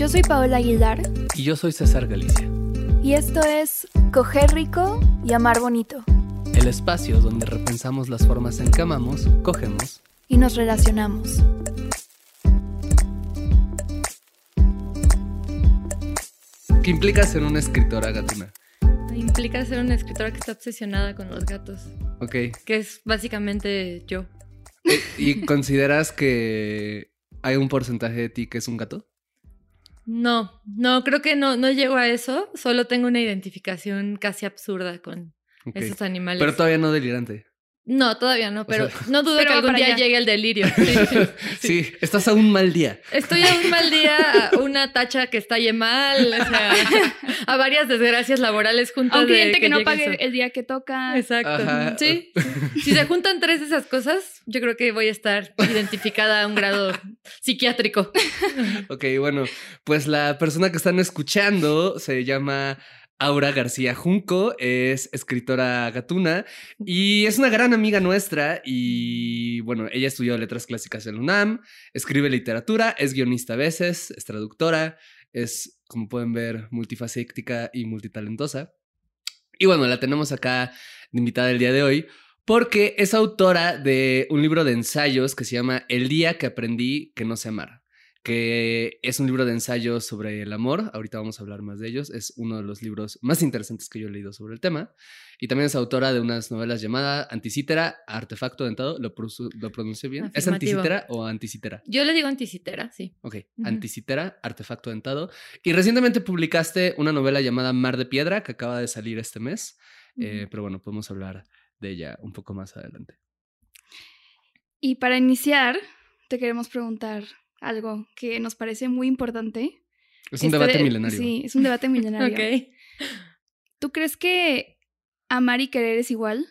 Yo soy Paola Aguilar. Y yo soy César Galicia. Y esto es Coger Rico y Amar Bonito. El espacio donde repensamos las formas en que amamos, cogemos y nos relacionamos. ¿Qué implica ser una escritora gatuna? Implica ser una escritora que está obsesionada con los gatos. Ok. Que es básicamente yo. ¿Y consideras que hay un porcentaje de ti que es un gato? No, no, creo que no, no llego a eso. Solo tengo una identificación casi absurda con esos animales. Pero todavía no delirante. No, todavía no, pero no dudo que algún día llegue el delirio. Sí, estás a un mal día. Estoy a un mal día, una tacha que estalle mal, o sea, a varias desgracias laborales juntas. A un cliente que, no pague el día que toca. Exacto. Sí. Si se juntan tres de esas cosas, yo creo que voy a estar identificada a un grado psiquiátrico. Ok, bueno, pues la persona que están escuchando se llama Aura García Junco es escritora gatuna y es una gran amiga nuestra y bueno, ella estudió letras clásicas en UNAM, escribe literatura, es guionista a veces, es traductora, es como pueden ver multifacética y multitalentosa. Y bueno, la tenemos acá de invitada el día de hoy porque es autora de un libro de ensayos que se llama El día que aprendí que no sé amar que es un libro de ensayos sobre el amor. Ahorita vamos a hablar más de ellos. Es uno de los libros más interesantes que yo he leído sobre el tema. Y también es autora de unas novelas llamadas Anticítera, Artefacto Dentado. ¿Lo, lo pronuncié bien? ¿Es Anticítera o Anticítera? Yo le digo Anticítera, sí. Ok, Anticítera, Artefacto Dentado. Y recientemente publicaste una novela llamada Mar de Piedra, que acaba de salir este mes. Eh, pero bueno, podemos hablar de ella un poco más adelante. Y para iniciar, te queremos preguntar algo que nos parece muy importante. Es un este debate milenario. Sí, es un debate milenario. ok. ¿Tú crees que amar y querer es igual?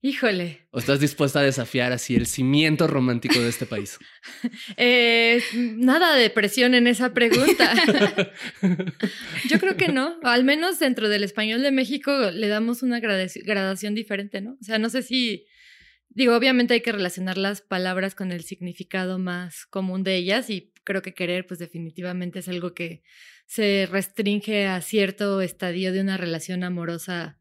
Híjole. ¿O estás dispuesta a desafiar así el cimiento romántico de este país? Eh, nada de presión en esa pregunta. Yo creo que no. Al menos dentro del español de México le damos una gradación diferente, ¿no? O sea, no sé si Digo, obviamente hay que relacionar las palabras con el significado más común de ellas y creo que querer, pues definitivamente es algo que se restringe a cierto estadio de una relación amorosa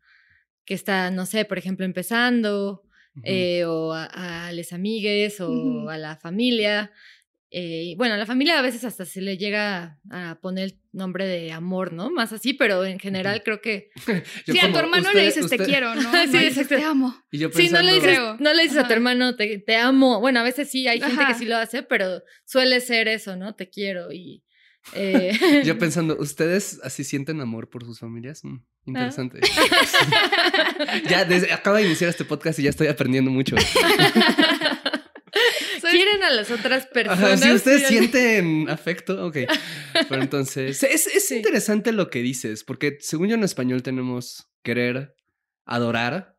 que está, no sé, por ejemplo, empezando, eh, o a, a les amigues o a la familia. Eh, bueno, a la familia a veces hasta se le llega a poner el nombre de amor, ¿no? Más así, pero en general creo que... sí, a tu hermano le dices te quiero, ¿no? sí, dices te amo. Sí, no le dices, no le dices a tu hermano te, te, amo. Bueno, a veces sí, hay gente que sí lo hace, pero suele ser eso, ¿no? Te quiero y... Eh... Yo pensando, ¿ustedes así sienten amor por sus familias? Mm, interesante. ya, desde, acabo de iniciar este podcast y ya estoy aprendiendo mucho. A las otras personas. si ustedes sienten afecto, ok. Pero entonces, es, interesante lo que dices, porque según yo en español tenemos querer, adorar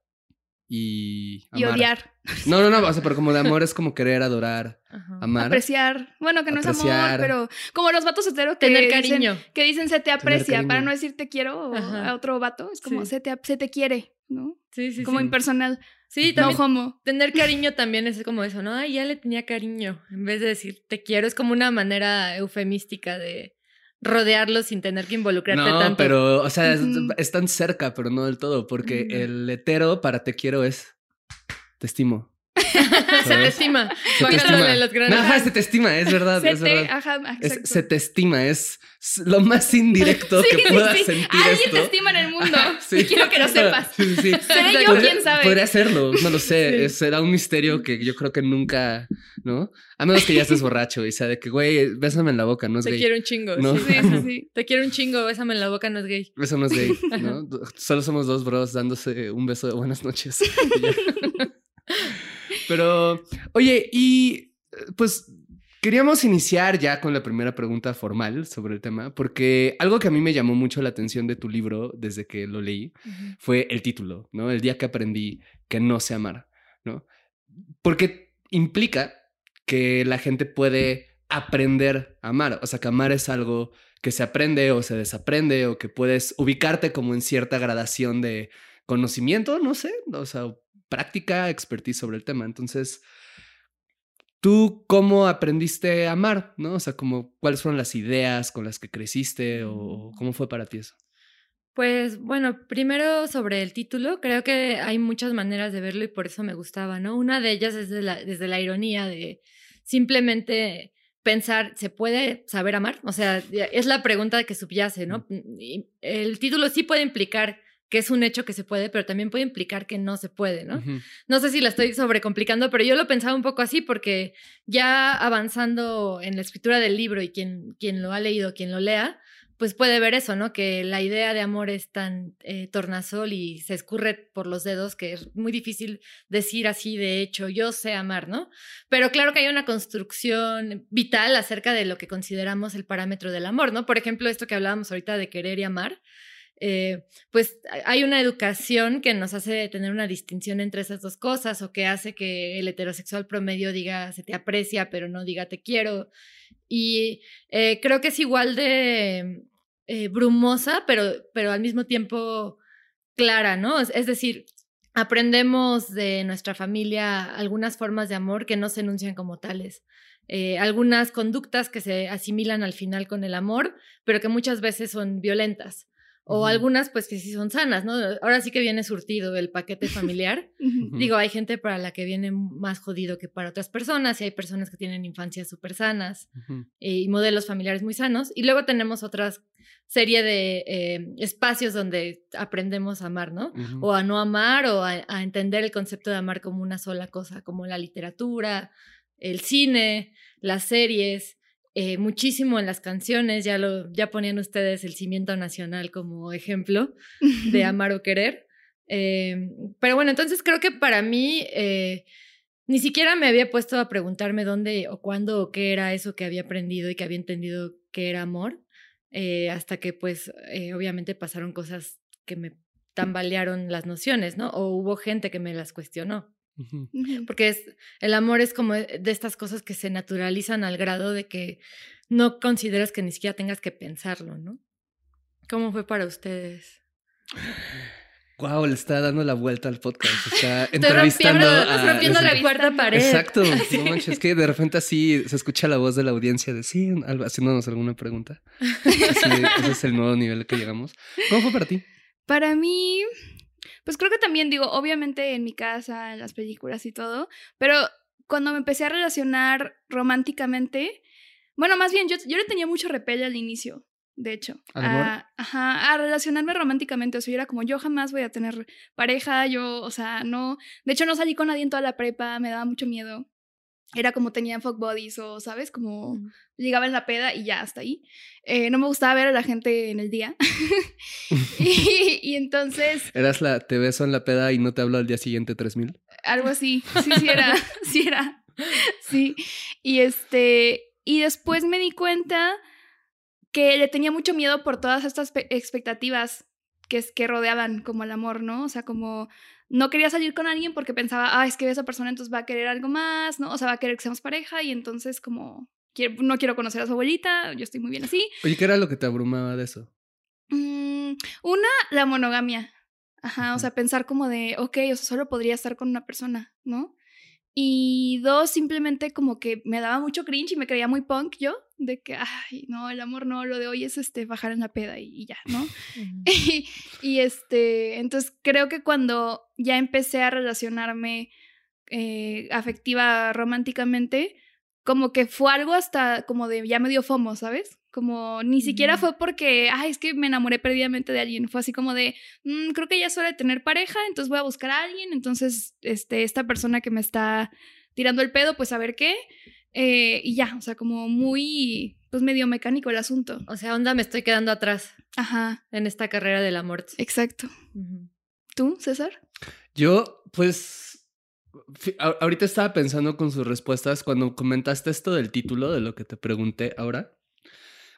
y Y odiar. No, no, no, o sea, pero como de amor es como querer, adorar, amar. Apreciar. Bueno, que no es amor, pero como los vatos heteros que Tener cariño. que dicen se te aprecia, para no decir te quiero a otro vato, es como se, te, se te quiere, ¿no? Sí, sí, Como impersonal. Sí, también. Tener cariño también es como eso, ¿no? Ay, ya le tenía cariño. En vez de decir te quiero, es como una manera eufemística de rodearlo sin tener que involucrarte no, tanto. pero, o sea, están cerca, pero no del todo, porque el hetero para te quiero es te estimo, se te estima. Se te estima. los granos. Ajá, se te estima, es verdad, Se es te- verdad. ajá, Es- se te estima, es lo más indirecto Sí, que sí, puedas sí. sentir Alguien esto. te estima en el mundo. Sí. Y quiero que lo sepas. Sí, sí, sí. ¿Seré yo? Podría- ¿Quién sabe? Podría serlo, no lo sé. Sí. Será un misterio que yo creo que nunca, ¿no? A menos que ya estés borracho y sea de que, güey, bésame en la boca, no es Te gay. quiero un chingo. No. sí. Sí, sí, sí. Te quiero un chingo, bésame en la boca, no es gay. Eso no es gay, ¿no? Solo somos dos bros dándose un beso de buenas noches. Pero, oye, y pues queríamos iniciar ya con la primera pregunta formal sobre el tema, porque algo que a mí me llamó mucho la atención de tu libro desde que lo leí fue el título, ¿no? El día que aprendí que no sé amar, ¿no? Porque implica que la gente puede aprender a amar, o sea, que amar es algo que se aprende o se desaprende o que puedes ubicarte como en cierta gradación de conocimiento, no sé, o sea, práctica, expertise sobre el tema. Entonces, ¿tú cómo aprendiste a amar, no? O sea, como cuáles fueron las ideas con las que creciste o cómo fue para ti eso? Pues bueno, primero sobre el título, creo que hay muchas maneras de verlo y por eso me gustaba, ¿no? Una de ellas es de la- desde la ironía de simplemente pensar, ¿se puede saber amar? O sea, es la pregunta que subyace, ¿no? Y el título sí puede implicar que es un hecho que se puede, pero también puede implicar que no se puede, ¿no? No sé si la estoy sobrecomplicando, pero yo lo pensaba un poco así porque ya avanzando en la escritura del libro y quien, quien lo ha leído, quien lo lea, pues puede ver eso, ¿no? Que la idea de amor es tan eh, tornasol y se escurre por los dedos que es muy difícil decir así de hecho, yo sé amar, ¿no? Pero claro que hay una construcción vital acerca de lo que consideramos el parámetro del amor, ¿no? Por ejemplo, esto que hablábamos ahorita de querer y amar. Eh, pues hay una educación que nos hace tener una distinción entre esas dos cosas o que hace que el heterosexual promedio diga se te aprecia pero no diga te quiero y eh, creo que es igual de eh, brumosa pero, pero al mismo tiempo clara, ¿no? Es, decir, aprendemos de nuestra familia algunas formas de amor que no se enuncian como tales. Algunas conductas que se asimilan al final con el amor, pero que muchas veces son violentas. O algunas, pues que sí son sanas, ¿no? Ahora sí que viene surtido el paquete familiar. Digo, hay gente para la que viene más jodido que para otras personas, y hay personas que tienen infancias súper sanas eh, y modelos familiares muy sanos. Y luego tenemos otras serie de eh, espacios donde aprendemos a amar, ¿no? O a no amar, o a, a entender el concepto de amar como una sola cosa, como la literatura, el cine, las series, eh, muchísimo en las canciones, ya, lo, ya ponían ustedes el cimiento nacional como ejemplo de amar o querer. Eh, pero bueno, entonces creo que para mí eh, ni siquiera me había puesto a preguntarme dónde o cuándo o qué era eso que había aprendido y que había entendido que era amor, eh, hasta que pues obviamente pasaron cosas que me tambalearon las nociones, ¿no? O hubo gente que me las cuestionó. Porque es, el amor es como de estas cosas que se naturalizan al grado de que no consideras que ni siquiera tengas que pensarlo, ¿no? ¿Cómo fue para ustedes? Wow, le está dando la vuelta al podcast. Está Estoy entrevistando rompiendo, a... rompiendo la cuarta pared. Exacto. No manches, es que de repente así se escucha la voz de la audiencia de sí, haciéndonos alguna pregunta. Así, ese es el nuevo nivel que llegamos. ¿Cómo fue para ti? Para mí, pues creo que también digo, obviamente en mi casa, en las películas y todo, pero cuando me empecé a relacionar románticamente, bueno, más bien yo, yo le tenía mucho repele al inicio, de hecho. A, ajá, a relacionarme románticamente, o sea, yo era como, yo jamás voy a tener pareja, yo, o sea, no, de hecho no salí con nadie en toda la prepa, me daba mucho miedo. Era como tenía fuck bodies o, ¿sabes? Como Mm. llegaba en la peda y ya, hasta ahí. Eh, no me gustaba ver a la gente en el día. y, y entonces, Eras la te beso en la peda y no te hablo al día siguiente 3000. algo así. Sí, sí era. Sí era. Sí. Y este. Y después me di cuenta que le tenía mucho miedo por todas estas pe- expectativas que, es, que rodeaban como el amor, ¿no? O sea, como no quería salir con alguien porque pensaba, ah, es que esa persona entonces va a querer algo más, ¿no? O sea, va a querer que seamos pareja y entonces como quiero- no quiero conocer a su abuelita, yo estoy muy bien así. Oye, ¿qué era lo que te abrumaba de eso? Mm, una, la monogamia. Ajá, o sea, pensar como de, ok, o sea, solo podría estar con una persona, ¿no? Y dos, simplemente como que me daba mucho cringe y me creía muy punk yo, de que, ay, no, el amor no, lo de hoy es este, bajar en la peda y, y ya, ¿no? y, y, este, entonces creo que cuando ya empecé a relacionarme eh, afectiva románticamente, como que fue algo hasta como de ya medio fomo, ¿sabes? Como ni siquiera fue porque, ay, es que me enamoré perdidamente de alguien. Fue así como de, "Mm, creo que ya es hora de tener pareja, entonces voy a buscar a alguien. Entonces, este, esta persona que me está tirando el pedo, pues a ver qué. Eh, y ya, o sea, como muy, pues medio mecánico el asunto. O sea, onda, me estoy quedando atrás Ajá, en esta carrera del amor. exacto. Ujú. ¿Tú, César? Yo, pues, ahorita estaba pensando con sus respuestas cuando comentaste esto del título de lo que te pregunté ahora.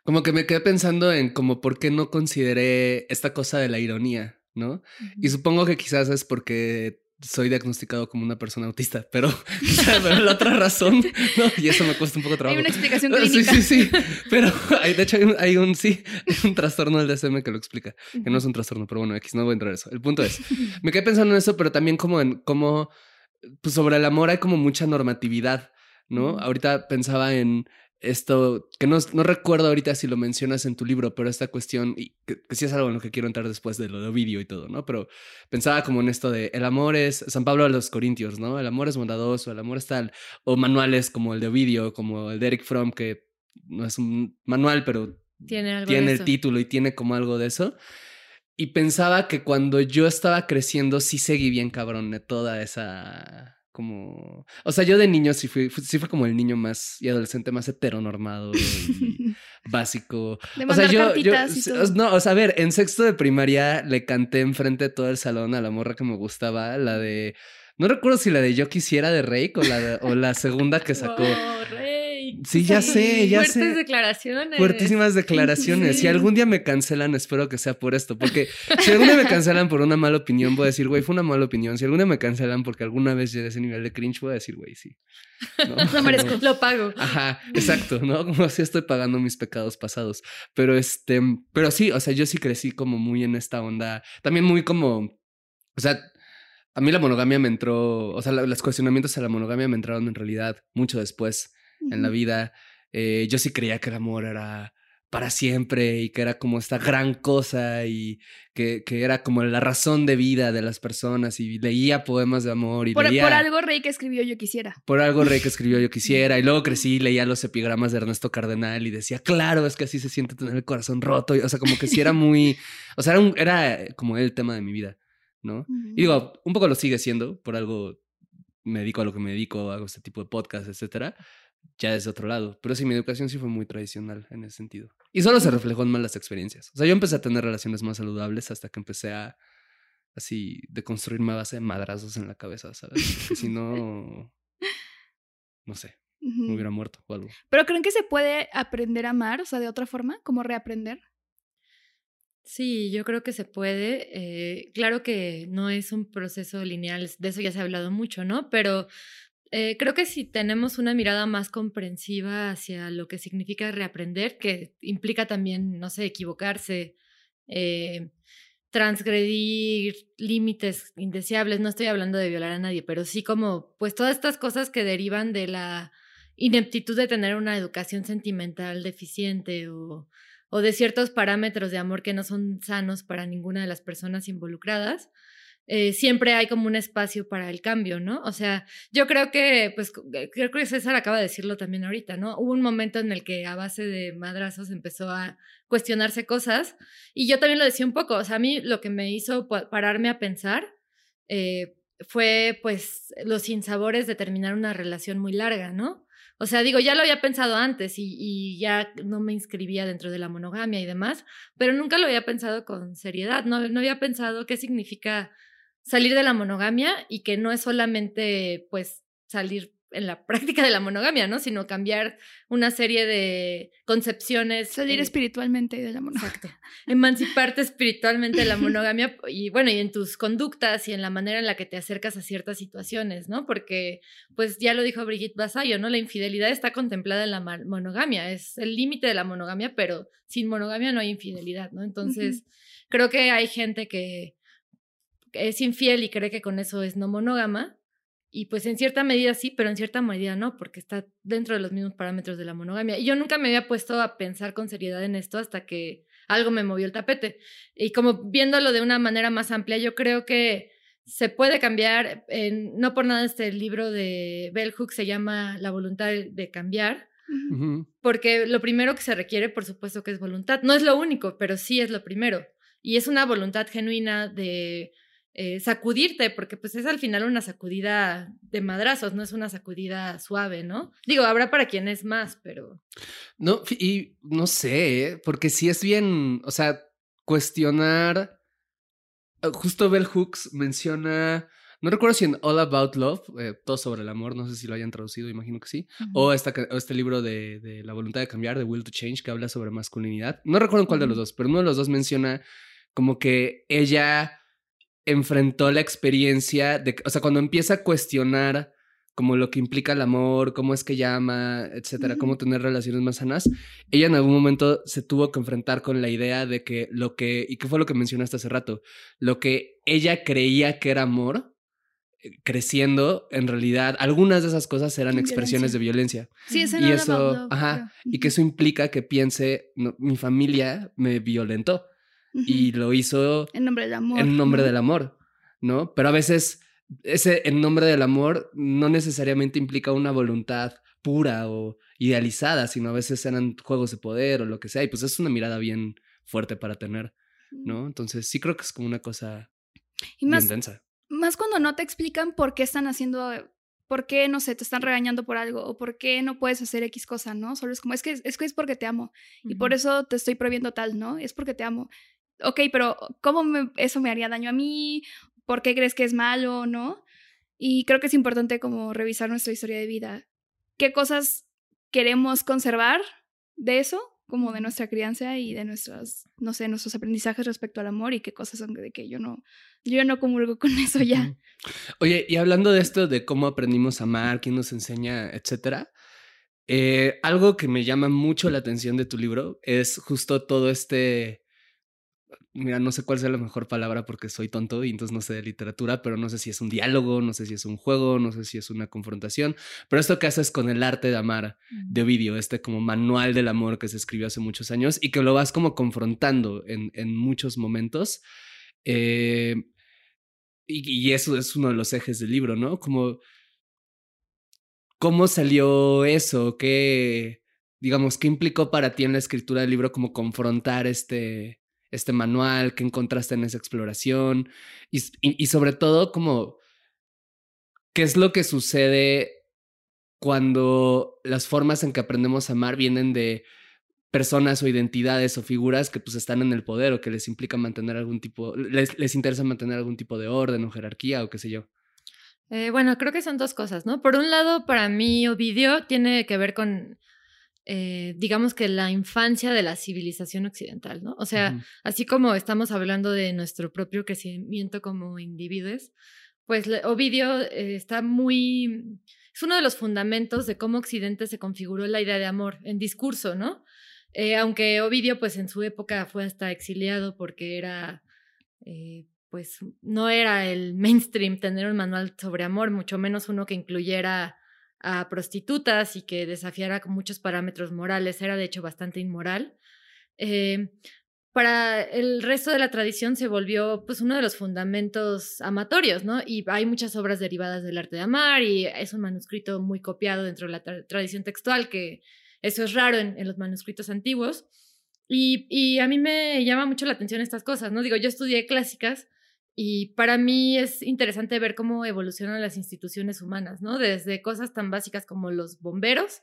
Como que me quedé pensando en como por qué no consideré esta cosa de la ironía, ¿no? Y supongo que quizás es porque soy diagnosticado como una persona autista, pero, pero la otra razón, ¿no? Y eso me cuesta un poco de Hay trabajo. una explicación Ah, Sí, clínica. sí, sí. Pero hay, de hecho hay un, hay un- sí, hay un trastorno del DSM que lo explica. Que no es un trastorno, pero bueno, X, no voy a entrar en eso. El punto es, me quedé pensando en eso, pero también como en cómo, pues sobre el amor hay como mucha normatividad, ¿no? Ahorita pensaba en esto, que no, no recuerdo ahorita si lo mencionas en tu libro, pero esta cuestión, y que, que sí es algo en lo que quiero entrar después de lo de Ovidio y todo, ¿no? Pero pensaba como en esto de el amor es, San Pablo a los Corintios, ¿no? El amor es bondadoso, el amor es tal, o manuales como el de Ovidio, como el de Eric Fromm, que no es un manual, pero Tiene algo tiene el título y tiene como algo de eso. Y pensaba que cuando yo estaba creciendo sí seguí bien cabrón de toda esa como... O sea, yo de niño sí fui, fu- sí fue como el niño más y adolescente más heteronormado y básico. De O sea, yo, no, o sea, a ver, en sexto de primaria le canté enfrente de todo el salón a la morra que me gustaba, la de... No recuerdo si la de Yo Quisiera de Rake o la, de- o la segunda que sacó. Oh, Sí, ya sé, ya Fuertes sé. declaraciones. Fuertísimas declaraciones. Sí. Si algún día me cancelan, espero que sea por esto. Porque si algún día me cancelan por una mala opinión, voy a decir, güey, fue una mala opinión. Si algún día me cancelan porque alguna vez llegué a ese nivel de cringe, voy a decir, güey, sí. ¿No? Lo merezco. Lo pago. Ajá, exacto, ¿no? Como así estoy pagando mis pecados pasados. Pero este, pero sí, o sea, yo sí crecí como muy en esta onda. También muy como, o sea, a mí la monogamia me entró, o sea, los cuestionamientos a la monogamia me entraron en realidad mucho después en la vida. Eh, yo sí creía que el amor era para siempre y que era como esta gran cosa y que, que era como la razón de vida de las personas y leía poemas de amor y Por, leía... por algo Rey que escribió Yo Quisiera. Por algo Rey que escribió Yo Quisiera. Y luego crecí, leía los epigramas de Ernesto Cardenal y decía, claro, es que así se siente tener el corazón roto. Y, o sea, como que sí era muy. O sea, era, un- era como el tema de mi vida, ¿no? Y digo, un poco lo sigue siendo. Por algo me dedico a lo que me dedico, hago este tipo de podcast, etcétera. Ya desde otro lado. Pero sí, mi educación sí fue muy tradicional en ese sentido. Y solo se reflejó en malas experiencias. O sea, yo empecé a tener relaciones más saludables hasta que empecé a. Así, de construirme a base de madrazos en la cabeza, ¿sabes? Porque si no. No sé, me hubiera muerto o algo. Pero creen que se puede aprender a amar, o sea, de otra forma, como reaprender. Sí, yo creo que se puede. eh, claro que no es un proceso lineal, de eso ya se ha hablado mucho, ¿no? Pero eh, creo que si tenemos una mirada más comprensiva hacia lo que significa reaprender, que implica también, no sé, equivocarse, eh, transgredir límites indeseables, no estoy hablando de violar a nadie, pero sí como, pues todas estas cosas que derivan de la ineptitud de tener una educación sentimental deficiente o o de ciertos parámetros de amor que no son sanos para ninguna de las personas involucradas, eh, siempre hay como un espacio para el cambio, ¿no? O sea, yo creo que, pues, c- creo que César acaba de decirlo también ahorita, ¿no? Hubo un momento en el que a base de madrazos empezó a cuestionarse cosas y yo también lo decía un poco, o sea, a mí lo que me hizo pa- pararme a pensar eh, fue, pues, los sinsabores de terminar una relación muy larga, ¿no? O sea, digo, ya lo había pensado antes y, y ya no me inscribía dentro de la monogamia y demás, pero nunca lo había pensado con seriedad, no, no había pensado qué significa salir de la monogamia y que no es solamente pues salir en la práctica de la monogamia, ¿no? Sino cambiar una serie de concepciones. Salir eh, espiritualmente de la monogamia. Exacto. Emanciparte espiritualmente de la monogamia y bueno, y en tus conductas y en la manera en la que te acercas a ciertas situaciones, ¿no? Porque, pues ya lo dijo Brigitte Basayo, ¿no? La infidelidad está contemplada en la monogamia, es el límite de la monogamia, pero sin monogamia no hay infidelidad, ¿no? Entonces, creo que hay gente que es infiel y cree que con eso es no monógama. Y pues en cierta medida sí, pero en cierta medida no, porque está dentro de los mismos parámetros de la monogamia. Y yo nunca me había puesto a pensar con seriedad en esto hasta que algo me movió el tapete. Y como viéndolo de una manera más amplia, yo creo que se puede cambiar. En, no por nada este libro de Bell Hooks se llama La voluntad de cambiar, porque lo primero que se requiere, por supuesto, que es voluntad. No es lo único, pero sí es lo primero. Y es una voluntad genuina de eh, sacudirte, porque pues es al final una sacudida de madrazos, no es una sacudida suave, ¿no? Digo, habrá para quien es más, pero... No, y no sé, ¿eh? porque sí es bien, o sea, cuestionar. eh, Justo Bell Hooks menciona, no recuerdo si en All About Love, eh, todo sobre el amor, no sé si lo hayan traducido, imagino que sí, o, esta, o este libro de, de La voluntad de cambiar, de Will to Change, que habla sobre masculinidad. No recuerdo cuál de los dos, pero uno de los dos menciona como que ella enfrentó la experiencia de, o sea, cuando empieza a cuestionar como lo que implica el amor, cómo es que llama, etcétera, cómo tener relaciones más sanas, ella en algún momento se tuvo que enfrentar con la idea de que lo que, y qué fue lo que mencionaste hace rato, lo que ella creía que era amor, eh, creciendo, en realidad, algunas de esas cosas eran expresiones de violencia. Sí, ese Y no eso, About Love, ajá. Y que eso implica que piense, "No, mi familia me violentó. Y lo hizo En nombre del amor. en nombre ¿no? del amor, ¿no? Pero a veces ese en nombre del amor no necesariamente implica una voluntad pura o idealizada, sino a veces eran juegos de poder o lo que sea, y pues es una mirada bien fuerte para tener, ¿no? Entonces sí creo que es como una cosa Y bien más, densa. más cuando no te explican por qué están haciendo, por qué, no sé, te están regañando por algo o por qué no puedes hacer X cosa, ¿no? Solo es como, es que es, que es porque te amo y por eso te estoy prohibiendo tal, ¿no? Es porque te amo. Ok, pero ¿cómo me- eso me haría daño a mí? ¿Por qué crees que es malo, no? Y creo que es importante como revisar nuestra historia de vida. ¿Qué cosas queremos conservar de eso? Como de nuestra crianza y de nuestros, no sé, nuestros aprendizajes respecto al amor y qué cosas son de que yo no, yo no comulgo con eso ya. Oye, y hablando de esto, de cómo aprendimos a amar, quién nos enseña, etcétera, eh, algo que me llama mucho la atención de tu libro es justo todo este. Mira, no sé cuál sea la mejor palabra porque soy tonto y entonces no sé de literatura, pero no sé si es un diálogo, no sé si es un juego, no sé si es una confrontación. Pero esto que haces con el arte de amar de Ovidio, este como manual del amor que se escribió hace muchos años y que lo vas como confrontando en, en muchos momentos. Eh, y, y eso es uno de los ejes del libro, ¿no? Como, ¿cómo salió eso? ¿Qué, digamos, qué implicó para ti en la escritura del libro como confrontar este, este manual? ¿Qué encontraste en esa exploración? Y, y, sobre todo, como, ¿qué es lo que sucede cuando las formas en que aprendemos a amar vienen de personas o identidades o figuras que pues están en el poder o que les implica mantener algún tipo, les, les interesa mantener algún tipo de orden o jerarquía o qué sé yo. Eh, bueno, creo que son dos cosas, ¿no? Por un lado, para mí, Ovidio tiene que ver con, eh, digamos que la infancia de la civilización occidental, ¿no? O sea, así como estamos hablando de nuestro propio crecimiento como individuos, pues Ovidio eh, está muy... Es uno de los fundamentos de cómo Occidente se configuró la idea de amor en discurso, ¿no? Eh, aunque Ovidio, pues en su época fue hasta exiliado porque era, pues no era el mainstream tener un manual sobre amor, mucho menos uno que incluyera a prostitutas y que desafiara muchos parámetros morales, era de hecho bastante inmoral. Eh, para el resto de la tradición se volvió pues uno de los fundamentos amatorios, ¿no? Y hay muchas obras derivadas del arte de amar y es un manuscrito muy copiado dentro de la tra- tradición textual, que eso es raro en, en los manuscritos antiguos. Y, y a mí me llama mucho la atención estas cosas, ¿no? Digo, yo estudié clásicas y para mí es interesante ver cómo evolucionan las instituciones humanas, ¿no? Desde cosas tan básicas como los bomberos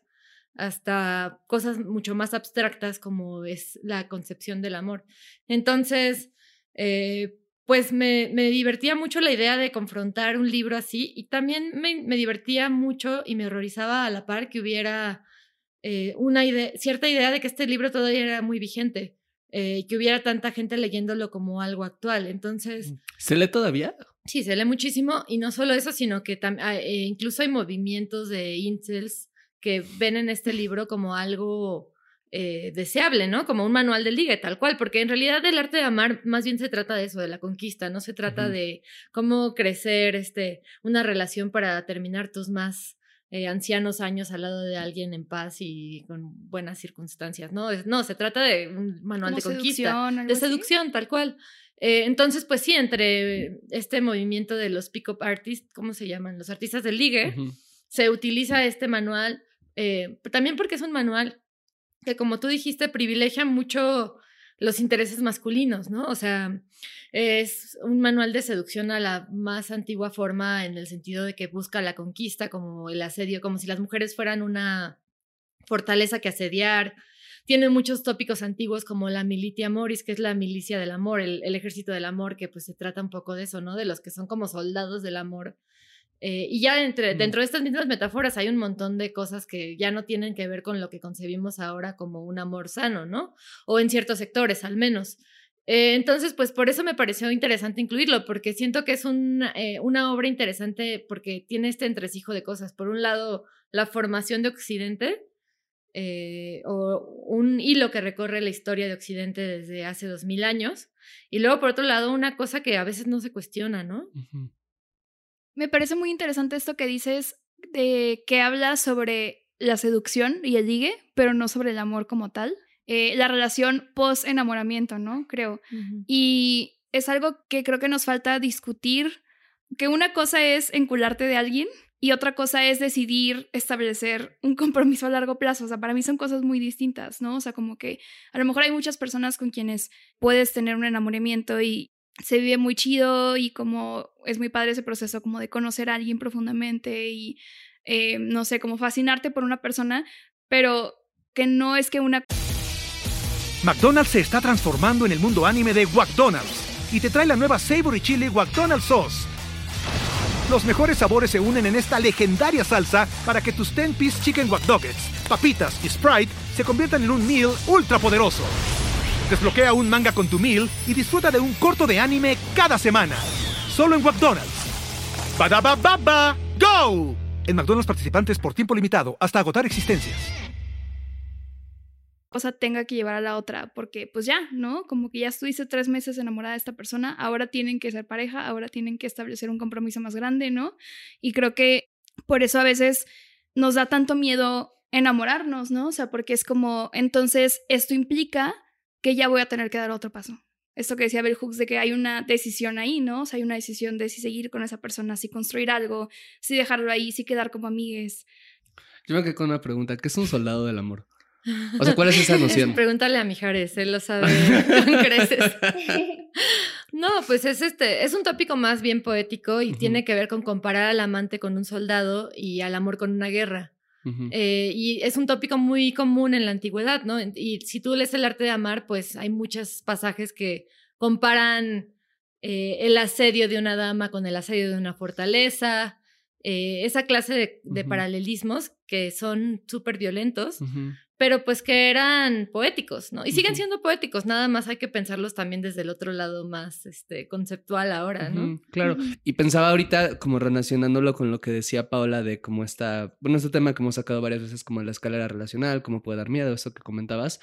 hasta cosas mucho más abstractas como es la concepción del amor. Entonces, eh, pues me, divertía mucho la idea de confrontar un libro así y también me, me divertía mucho y me horrorizaba a la par que hubiera eh, una idea, cierta idea de que este libro todavía era muy vigente. Eh, que hubiera tanta gente leyéndolo como algo actual. Entonces. ¿Se lee todavía? Sí, se lee muchísimo. Y no solo eso, sino que eh, incluso hay movimientos de incels que ven en este libro como algo eh, deseable, ¿no? Como un manual de ligue, tal cual. Porque en realidad el arte de amar más bien se trata de eso, de la conquista. No se trata uh -huh. de cómo crecer este, una relación para terminar tus más eh, ancianos años al lado de alguien en paz y con buenas circunstancias, ¿no? No, se trata de un manual de conquista, de seducción, así? tal cual. Eh, entonces, pues sí, entre este movimiento de los pick-up artists, ¿cómo se llaman? Los artistas del ligue, se utiliza este manual, eh, también porque es un manual que, como tú dijiste, privilegia mucho los intereses masculinos, ¿no? O sea, es un manual de seducción a la más antigua forma en el sentido de que busca la conquista, como el asedio, como si las mujeres fueran una fortaleza que asediar. Tiene muchos tópicos antiguos como la militia moris, que es la milicia del amor, el, ejército del amor, que pues se trata un poco de eso, ¿no? De los que son como soldados del amor. Eh, y ya entre, dentro de estas mismas metáforas hay un montón de cosas que ya no tienen que ver con lo que concebimos ahora como un amor sano, ¿no? O en ciertos sectores al menos. Eh, entonces, pues por eso me pareció interesante incluirlo, porque siento que es eh, una obra interesante porque tiene este entresijo de cosas. Por un lado, la formación de Occidente, o un hilo que recorre la historia de Occidente desde hace dos mil años, y luego, por otro lado, una cosa que a veces no se cuestiona, ¿no? Me parece muy interesante esto que dices de que habla sobre la seducción y el ligue, pero no sobre el amor como tal. Eh, la relación post-enamoramiento, ¿no? Creo. Y es algo que creo que nos falta discutir, que una cosa es encularte de alguien y otra cosa es decidir establecer un compromiso a largo plazo. O sea, para mí son cosas muy distintas, ¿no? O sea, como que a lo mejor hay muchas personas con quienes puedes tener un enamoramiento y, se vive muy chido y como es muy padre ese proceso como de conocer a alguien profundamente y eh, no sé, como fascinarte por una persona, pero que no es que una... McDonald's se está transformando en el mundo anime de McDonald's y te trae la nueva Savory Chili McDonald's Sauce. Los mejores sabores se unen en esta legendaria salsa para que tus 10-piece chicken wack papitas y Sprite se conviertan en un meal ultra poderoso. Desbloquea un manga con tu meal y disfruta de un corto de anime cada semana. Solo en McDonald's. baba ¡Go! En McDonald's participantes por tiempo limitado hasta agotar existencias. Cosa tenga que llevar a la otra, porque pues ya, ¿no? Como que ya estuviste tres meses enamorada de esta persona, ahora tienen que ser pareja, ahora tienen que establecer un compromiso más grande, ¿no? Y creo que por eso a veces nos da tanto miedo enamorarnos, ¿no? O sea, porque es como, entonces esto implica que ya voy a tener que dar otro paso. Esto que decía Bell Hooks de que hay una decisión ahí, ¿no? O sea, hay una decisión de si seguir con esa persona, si construir algo, si dejarlo ahí, si quedar como amigues. Yo me quedé con una pregunta, ¿qué es un soldado del amor? O sea, ¿cuál es esa noción? Pregúntale a Mijares, él lo sabe creces. No, pues es este, es un tópico más bien poético y tiene que ver con comparar al amante con un soldado y al amor con una guerra. Eh, y es un tópico muy común en la antigüedad, ¿no? Y si tú lees el arte de amar, pues hay muchos pasajes que comparan eh, el asedio de una dama con el asedio de una fortaleza, eh, esa clase de, paralelismos que son súper violentos, pero pues que eran poéticos, ¿no? Y siguen siendo poéticos, nada más hay que pensarlos también desde el otro lado más este, conceptual ahora, ¿no? claro, y pensaba ahorita como relacionándolo con lo que decía Paola de cómo está, bueno, este tema que hemos sacado varias veces como la escalera relacional, cómo puede dar miedo, eso que comentabas,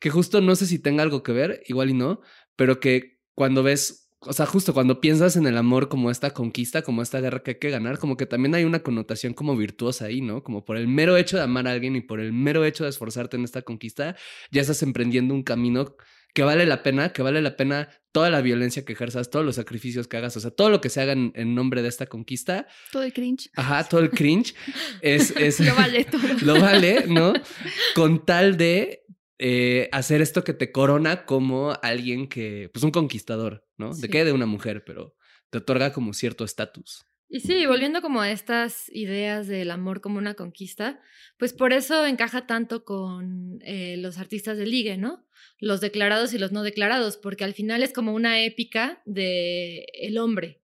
que justo no sé si tenga algo que ver, igual y no, pero que cuando ves o sea, justo cuando piensas en el amor como esta conquista, como esta guerra que hay que ganar, como que también hay una connotación como virtuosa ahí, ¿no? Como por el mero hecho de amar a alguien y por el mero hecho de esforzarte en esta conquista, ya estás emprendiendo un camino que vale la pena, que vale la pena toda la violencia que ejerzas, todos los sacrificios que hagas, o sea, todo lo que se haga en, nombre de esta conquista. Todo el cringe. Ajá, todo el cringe es... es lo vale todo. Lo vale, ¿no? Con tal de eh, hacer esto que te corona como alguien que, pues un conquistador, ¿no? De qué de una mujer, pero te otorga como cierto estatus. Y sí, volviendo como a estas ideas del amor como una conquista, pues por eso encaja tanto con eh, los artistas de ligue, ¿no? Los declarados y los no declarados, porque al final es como una épica de el hombre,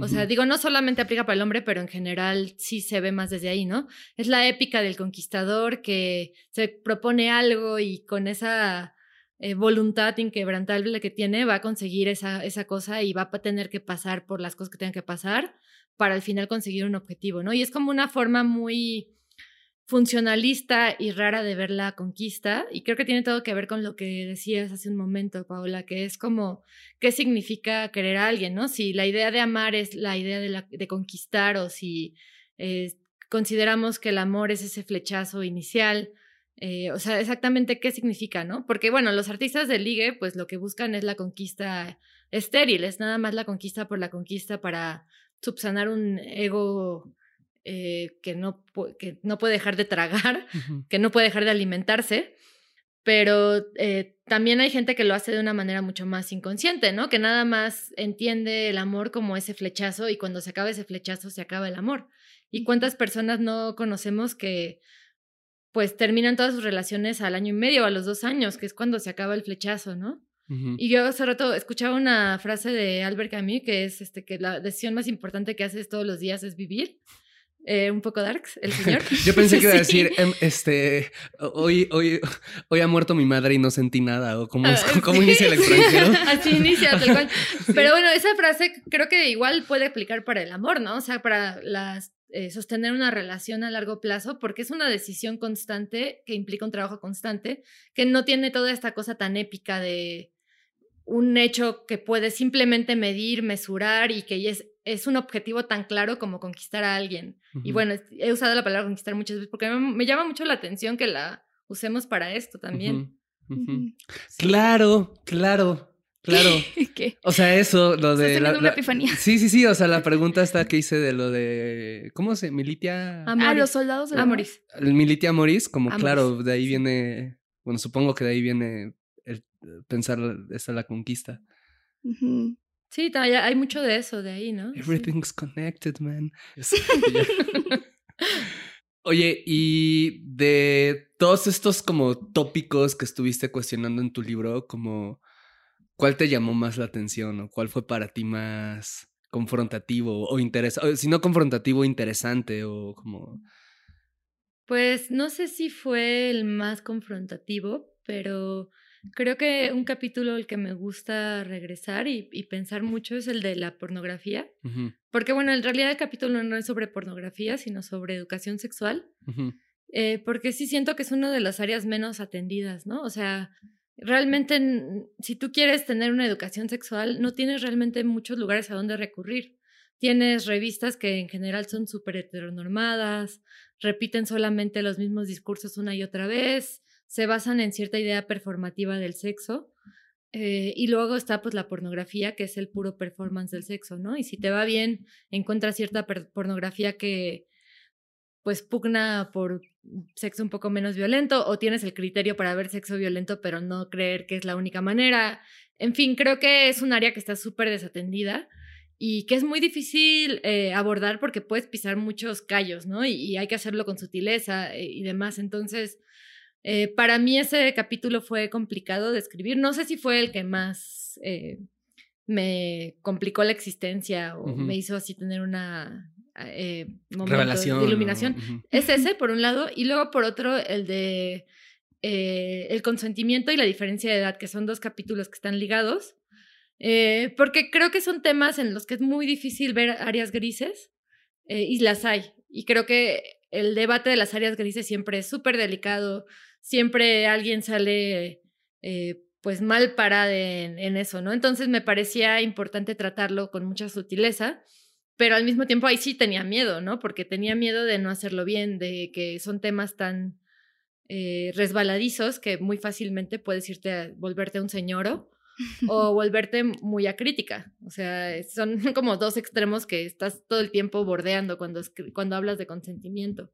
o sea, digo, no solamente aplica para el hombre, pero en general sí se ve más desde ahí, ¿no? Es la épica del conquistador que se propone algo y con esa eh, voluntad inquebrantable que tiene va a conseguir esa, esa cosa y va a tener que pasar por las cosas que tengan que pasar para al final conseguir un objetivo, ¿no? Y es como una forma muy funcionalista y rara de ver la conquista. Y creo que tiene todo que ver con lo que decías hace un momento, Paola, que es como qué significa querer a alguien, ¿no? Si la idea de amar es la idea de, conquistar o si eh, consideramos que el amor es ese flechazo inicial. Eh, o sea, exactamente qué significa, ¿no? Porque, bueno, los artistas de ligue, pues lo que buscan es la conquista estéril, es nada más la conquista por la conquista para subsanar un ego eh, que, no, que no puede dejar de tragar, que no puede dejar de alimentarse pero eh, también hay gente que lo hace de una manera mucho más inconsciente, ¿no? Que nada más entiende el amor como ese flechazo y cuando se acaba ese flechazo se acaba el amor. ¿Y cuántas personas no conocemos que pues terminan todas sus relaciones al año y medio o a los dos años, que es cuando se acaba el flechazo, ¿no? Y yo hace rato escuchaba una frase de Albert Camus que es este, que la decisión más importante que haces todos los días es vivir. Eh, un poco darks, el señor. Yo pensé que iba a decir, em, este, hoy, hoy, hoy ha muerto mi madre y no sentí nada, o cómo, ah, cómo inicia el extranjero. Así inicia, tal cual. Pero bueno, esa frase creo que igual puede aplicar para el amor, ¿no? O sea, para las, eh, sostener una relación a largo plazo, porque es una decisión constante que implica un trabajo constante, que no tiene toda esta cosa tan épica de un hecho que puedes simplemente medir, mesurar y que es es un objetivo tan claro como conquistar a alguien. Y bueno, he usado la palabra conquistar muchas veces porque me, llama mucho la atención que la usemos para esto también. Claro, claro. Claro. ¿Qué? O sea, eso, lo de. La, una epifanía. Sí, sí, sí. O sea, la pregunta está que hice de lo de. ¿Cómo se? Militia. Ah, los soldados de Amoris. El Militia Amoris, como claro, de ahí viene. Bueno, supongo que de ahí viene el pensar esta la conquista. Sí, hay mucho de eso de ahí, ¿no? Everything's connected, man. Oye, y de todos estos como tópicos que estuviste cuestionando en tu libro, como ¿cuál te llamó más la atención o cuál fue para ti más confrontativo o interesante? Si no confrontativo, interesante o como... Pues no sé si fue el más confrontativo, pero Creo que un capítulo al que me gusta regresar y, pensar mucho es el de la pornografía, porque bueno, en realidad el capítulo no es sobre pornografía, sino sobre educación sexual, eh, porque sí siento que es una de las áreas menos atendidas, ¿no? O sea, realmente si tú quieres tener una educación sexual, no tienes realmente muchos lugares a donde recurrir. Tienes revistas que en general son súper heteronormadas, repiten solamente los mismos discursos una y otra vez, se basan en cierta idea performativa del sexo. Eh, y luego está pues la pornografía, que es el puro performance del sexo, ¿no? Y si te va bien, encuentras cierta pornografía que pues pugna por sexo un poco menos violento o tienes el criterio para ver sexo violento pero no creer que es la única manera. En fin, creo que es un área que está súper desatendida y que es muy difícil eh, abordar porque puedes pisar muchos callos, ¿no? Y, hay que hacerlo con sutileza eh, y demás. Entonces, eh, para mí ese capítulo fue complicado de escribir. No sé si fue el que más eh, me complicó la existencia o me hizo así tener una eh, Revelación, de iluminación. Es ese, por un lado, y luego por otro, el de el consentimiento y la diferencia de edad, que son dos capítulos que están ligados. porque creo que son temas en los que es muy difícil ver áreas grises y las hay. Y creo que el debate de las áreas grises siempre es súper delicado, siempre alguien sale eh, pues mal parada en, eso, ¿no? Entonces me parecía importante tratarlo con mucha sutileza, pero al mismo tiempo ahí sí tenía miedo, ¿no? Porque tenía miedo de no hacerlo bien, de que son temas tan eh, resbaladizos que muy fácilmente puedes irte a volverte un señoro o volverte muy acrítica. O sea, son como dos extremos que estás todo el tiempo bordeando cuando, cuando hablas de consentimiento.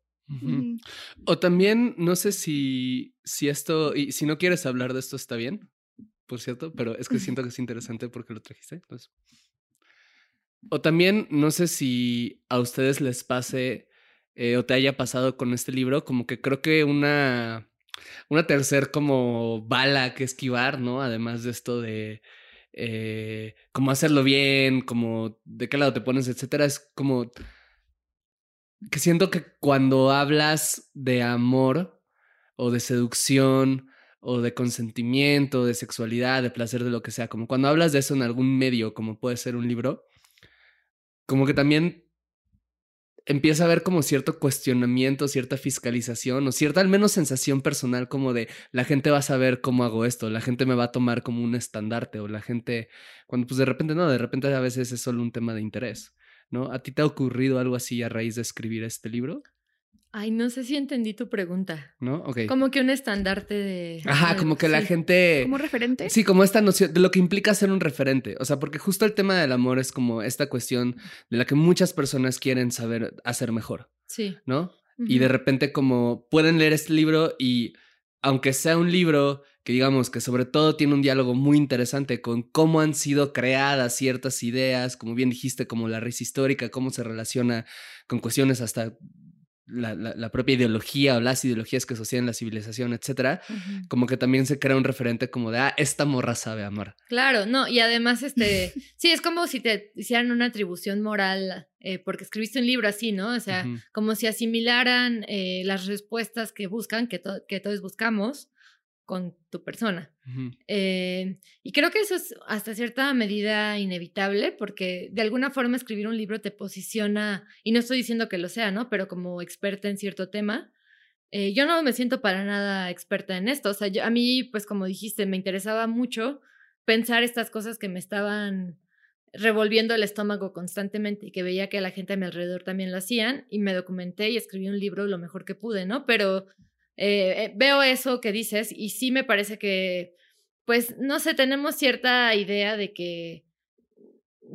O también, no sé si, si esto, y si no quieres hablar de esto está bien, por cierto, pero es que siento que es interesante porque lo trajiste. Entonces. O también, no sé si a ustedes les pase eh, o te haya pasado con este libro, como que creo que una, una tercer como bala que esquivar, ¿no? Además de esto de eh, cómo hacerlo bien, como de qué lado te pones, etcétera, es como que siento que cuando hablas de amor o de seducción o de consentimiento, de sexualidad, de placer, de lo que sea, como cuando hablas de eso en algún medio, como puede ser un libro, como que también empieza a haber como cierto cuestionamiento, cierta fiscalización o cierta al menos sensación personal como de la gente va a saber cómo hago esto, la gente me va a tomar como un estandarte o la gente, cuando pues de repente no, de repente a veces es solo un tema de interés. ¿No? ¿A ti te ha ocurrido algo así a raíz de escribir este libro? Ay, no sé si entendí tu pregunta. ¿No? Ok. Como que un estandarte de. Ajá, como que la gente... ¿Como referente? Sí, como esta noción de lo que implica ser un referente. O sea, porque justo el tema del amor es como esta cuestión de la que muchas personas quieren saber hacer mejor, Sí. ¿no? Y de repente como pueden leer este libro y aunque sea un libro que digamos que sobre todo tiene un diálogo muy interesante con cómo han sido creadas ciertas ideas, como bien dijiste, como la raíz histórica, cómo se relaciona con cuestiones hasta la, la- la propia ideología o las ideologías que sostienen la civilización, etcétera, como que también se crea un referente como de, ah, esta morra sabe amar. Claro, no, y además, este, sí, es como si te hicieran una atribución moral eh, porque escribiste un libro así, ¿no? O sea, como si asimilaran eh, las respuestas que buscan, que, to- que todos buscamos, con tu persona. Eh, y creo que eso es hasta cierta medida inevitable, porque de alguna forma escribir un libro te posiciona, y no estoy diciendo que lo sea, ¿no? Pero como experta en cierto tema. Eh, yo no me siento para nada experta en esto. O sea, yo- a mí, pues como dijiste, me interesaba mucho pensar estas cosas que me estaban revolviendo el estómago constantemente y que veía que la gente a mi alrededor también lo hacían y me documenté y escribí un libro lo mejor que pude, ¿no? Pero eh, eh, veo eso que dices y sí me parece que, pues, no sé, tenemos cierta idea de que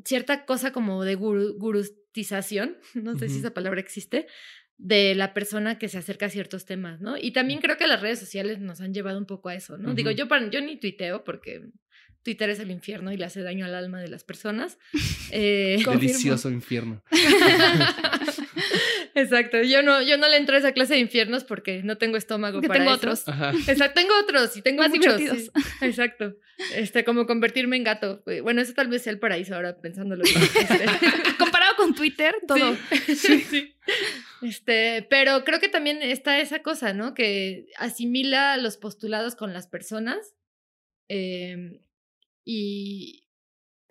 cierta cosa como de guru- gurustización, no sé si esa palabra existe, de la persona que se acerca a ciertos temas, ¿no? Y también creo que las redes sociales nos han llevado un poco a eso, ¿no? Digo, yo, para, yo ni tuiteo porque Twitter es el infierno y le hace daño al alma de las personas. Eh, Confirmo. Delicioso infierno. Exacto, yo no, yo no le entro a esa clase de infiernos porque no tengo estómago Que para tengo eso. otros. Ajá. Exacto, tengo otros y tengo Más muchos. divertidos. sí, exacto. Este, como convertirme en gato. Eh, Bueno, eso tal vez sea el paraíso ahora pensándolo. Este, Comparado con Twitter, todo. Sí, sí, sí. Este, pero creo que también está esa cosa, ¿no? Que asimila los postulados con las personas. eh, y,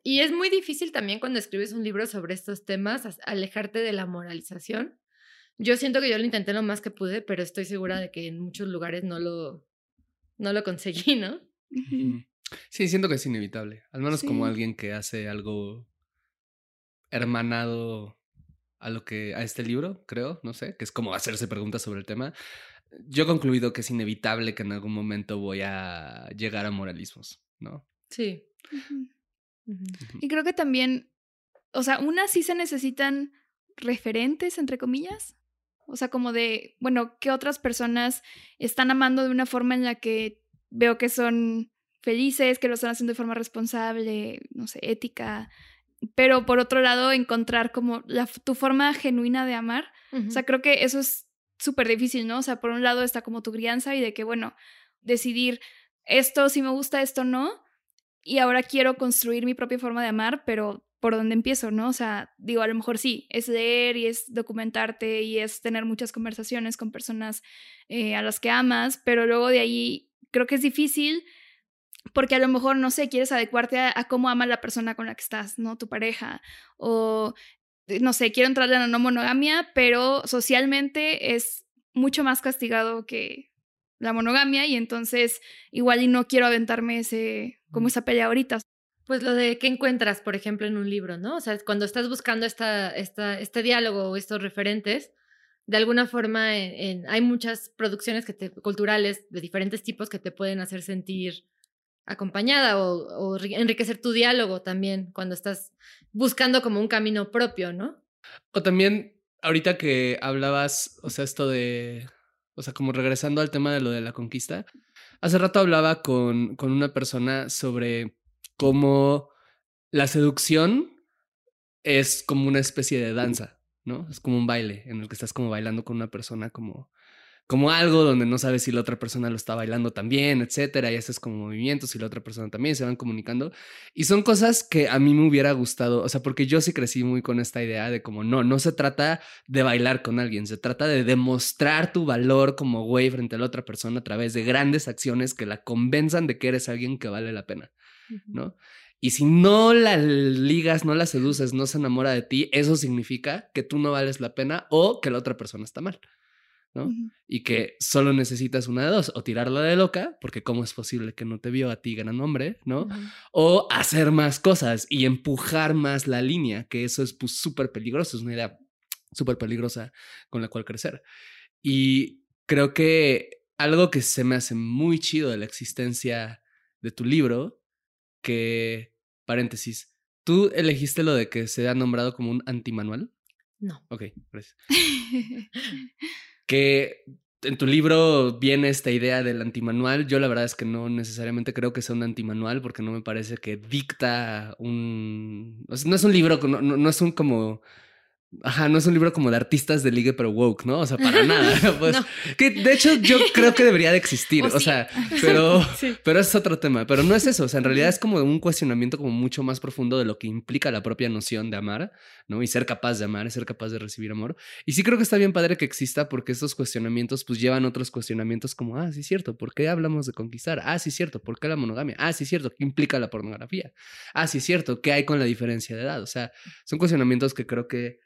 y es muy difícil también cuando escribes un libro sobre estos temas, as- alejarte de la moralización. Yo siento que yo lo intenté lo más que pude, pero estoy segura de que en muchos lugares no lo, no lo conseguí, ¿no? Sí, siento que es inevitable. Al menos como alguien que hace algo hermanado a lo que a este libro, creo, no sé, que es como hacerse preguntas sobre el tema. Yo he concluido que es inevitable que en algún momento voy a llegar a moralismos, ¿no? Sí. Y creo que también, o sea, unas sí se necesitan referentes, entre comillas. O sea, como de, bueno, ¿qué otras personas están amando de una forma en la que veo que son felices, que lo están haciendo de forma responsable, no sé, ética? Pero por otro lado, encontrar como la, tu forma genuina de amar. O sea, creo que eso es súper difícil, ¿no? O sea, por un lado está como tu crianza y de que, bueno, decidir esto sí me gusta, esto no. Y ahora quiero construir mi propia forma de amar, pero ¿por dónde empiezo, no? O sea, digo, a lo mejor sí, es leer y es documentarte y es tener muchas conversaciones con personas eh, a las que amas, pero luego de ahí creo que es difícil porque a lo mejor, no sé, quieres adecuarte a, a cómo ama la persona con la que estás, ¿no? Tu pareja. O, eh, no sé, quiero entrar en la no monogamia, pero socialmente es mucho más castigado que la monogamia y entonces igual y no quiero aventarme ese, como esa pelea ahorita. Pues lo de qué encuentras, por ejemplo, en un libro, ¿no? O sea, cuando estás buscando esta, este diálogo o estos referentes, de alguna forma en- hay muchas producciones culturales de diferentes tipos que te pueden hacer sentir acompañada o, o enri- enriquecer tu diálogo también cuando estás buscando como un camino propio, ¿no? O también, ahorita que hablabas, o sea, esto de, o sea, como regresando al tema de lo de la conquista, hace rato hablaba con, con una persona sobre cómo la seducción es como una especie de danza, ¿no? Es como un baile en el que estás como bailando con una persona como como algo donde no sabes si la otra persona lo está bailando también, etcétera, y haces como movimientos y la otra persona también se van comunicando. Y son cosas que a mí me hubiera gustado, o sea, porque yo sí crecí muy con esta idea de como no, no se trata de bailar con alguien, se trata de demostrar tu valor como güey frente a la otra persona a través de grandes acciones que la convenzan de que eres alguien que vale la pena, ¿no? Y si no la ligas, no la seduces, no se enamora de ti, eso significa que tú no vales la pena o que la otra persona está mal. ¿no? Y que solo necesitas una de dos, o tirarla de loca, porque cómo es posible que no te vio a ti gran hombre, ¿no? O hacer más cosas y empujar más la línea, que eso es pues súper peligroso, es una idea súper peligrosa con la cual crecer. Y creo que algo que se me hace muy chido de la existencia de tu libro, que, paréntesis, ¿tú elegiste lo de que se ha nombrado como un antimanual? No. Ok, gracias. que en tu libro viene esta idea del antimanual. Yo la verdad es que no necesariamente creo que sea un antimanual porque no me parece que dicta un... No es un libro, no, no es un como Ajá, no es un libro como de artistas de ligue pero woke, ¿no? O sea, para nada. Pues, que de hecho yo creo que debería de existir. O, sea, pero, pero es otro tema. Pero no es eso. O sea, en realidad es como un cuestionamiento como mucho más profundo de lo que implica la propia noción de amar, ¿no? Y ser capaz de amar, ser capaz de recibir amor. Y sí creo que está bien padre que exista porque estos cuestionamientos pues llevan otros cuestionamientos como, ah, sí es cierto, ¿por qué hablamos de conquistar? Ah, sí es cierto, ¿por qué la monogamia? Ah, sí es cierto, ¿qué implica la pornografía? Ah, sí es cierto, ¿qué hay con la diferencia de edad? O sea, son cuestionamientos que creo que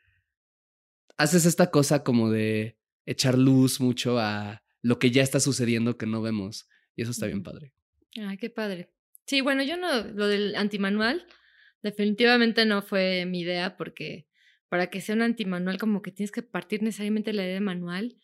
haces esta cosa como de echar luz mucho a lo que ya está sucediendo que no vemos. Y eso está bien padre. Ay, qué padre. Sí, bueno, yo no, lo del antimanual definitivamente no fue mi idea porque para que sea un antimanual como que tienes que partir necesariamente la idea de manual.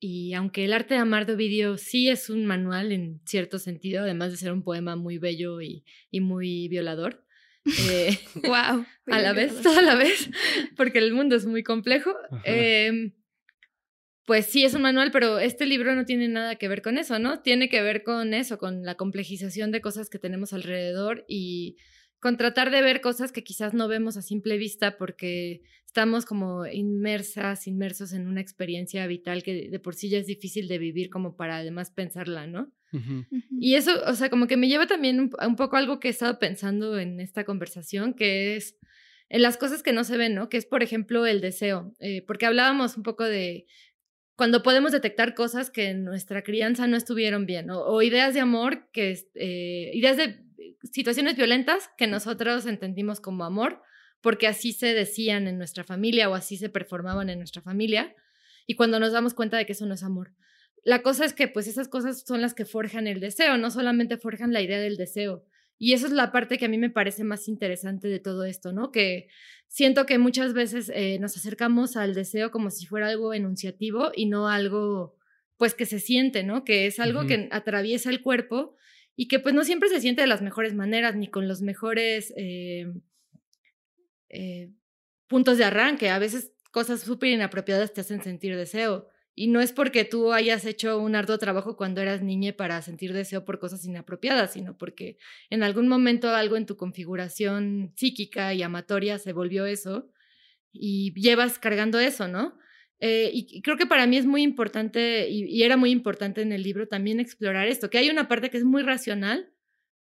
Y aunque el arte de amar de Ovidio sí es un manual en cierto sentido, además de ser un poema muy bello y, y muy violador, eh, wow. a la vez, toda la vez, porque el mundo es muy complejo. Eh, pues sí es un manual, pero este libro no tiene nada que ver con eso, ¿no? Tiene que ver con eso, con la complejización de cosas que tenemos alrededor y con tratar de ver cosas que quizás no vemos a simple vista porque estamos como inmersas, inmersos en una experiencia vital que de por sí ya es difícil de vivir como para además pensarla, ¿no? Y eso, o sea, como que me lleva también un, poco algo que he estado pensando en esta conversación, que es en las cosas que no se ven, ¿no? Que es, por ejemplo, el deseo, eh, porque hablábamos un poco de cuando podemos detectar cosas que en nuestra crianza no estuvieron bien, o, ideas de amor, que eh, ideas de situaciones violentas que nosotros entendimos como amor, porque así se decían en nuestra familia o así se performaban en nuestra familia, y cuando nos damos cuenta de que eso no es amor la cosa es que pues esas cosas son las que forjan el deseo, no solamente forjan la idea del deseo. Y eso es la parte que a mí me parece más interesante de todo esto, ¿no? Que siento que muchas veces eh, nos acercamos al deseo como si fuera algo enunciativo y no algo, pues, que se siente, ¿no? Que es algo que atraviesa el cuerpo y que pues no siempre se siente de las mejores maneras ni con los mejores eh, eh, puntos de arranque. A veces cosas súper inapropiadas te hacen sentir deseo. Y no es porque tú hayas hecho un arduo trabajo cuando eras niña para sentir deseo por cosas inapropiadas, sino porque en algún momento algo en tu configuración psíquica y amatoria se volvió eso y llevas cargando eso, ¿no? Eh, y, creo que para mí es muy importante, y, era muy importante en el libro también explorar esto, que hay una parte que es muy racional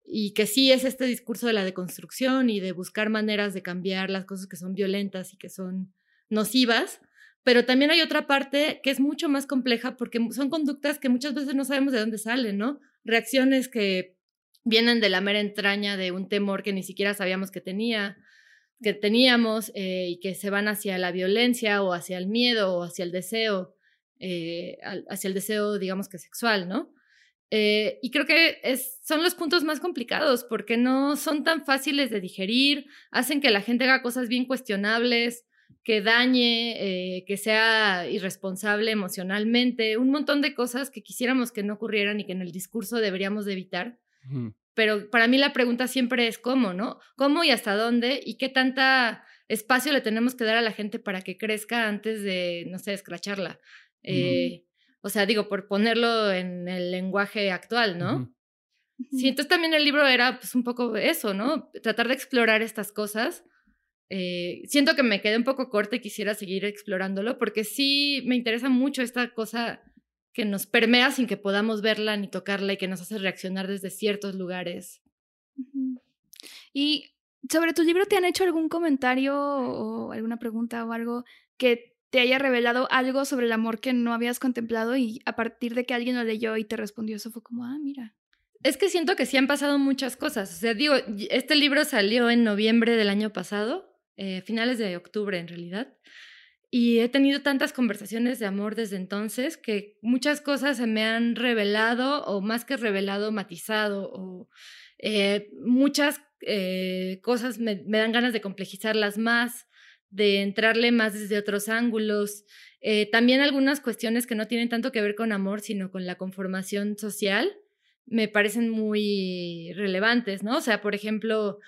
y que sí es este discurso de la deconstrucción y de buscar maneras de cambiar las cosas que son violentas y que son nocivas, pero también hay otra parte que es mucho más compleja porque son conductas que muchas veces no sabemos de dónde salen, ¿no? Reacciones que vienen de la mera entraña de un temor que ni siquiera sabíamos que tenía, que teníamos eh, y que se van hacia la violencia o hacia el miedo o hacia el deseo, eh, hacia el deseo, digamos que sexual, ¿no? Eh, y creo que son los puntos más complicados porque no son tan fáciles de digerir, hacen que la gente haga cosas bien cuestionables, que dañe, que sea irresponsable emocionalmente, un montón de cosas que quisiéramos que no ocurrieran y que en el discurso deberíamos de evitar. Pero para mí la pregunta siempre es cómo, ¿no? ¿Cómo y hasta dónde? ¿Y qué tanta espacio le tenemos que dar a la gente para que crezca antes de, no sé, escracharla? Eh, o sea, digo, por ponerlo en el lenguaje actual, ¿no? Sí, entonces también el libro era pues un poco eso, ¿no? Tratar de explorar estas cosas eh, siento que me quedé un poco corta y quisiera seguir explorándolo porque sí me interesa mucho esta cosa que nos permea sin que podamos verla ni tocarla y que nos hace reaccionar desde ciertos lugares. Y sobre tu libro, ¿te han hecho algún comentario o alguna pregunta o algo que te haya revelado algo sobre el amor que no habías contemplado y a partir de que alguien lo leyó y te respondió eso fue como, ah, mira. Es que siento que sí han pasado muchas cosas. O sea, digo, este libro salió en noviembre del año pasado eh, finales de octubre en realidad. Y he tenido tantas conversaciones de amor desde entonces que muchas cosas se me han revelado o más que revelado, matizado o eh, muchas eh, cosas me, dan ganas de complejizarlas más. de entrarle más desde otros ángulos. Eh, también algunas cuestiones que no tienen tanto que ver con amor, sino con la conformación social, me parecen muy relevantes, ¿no? O sea, por ejemplo,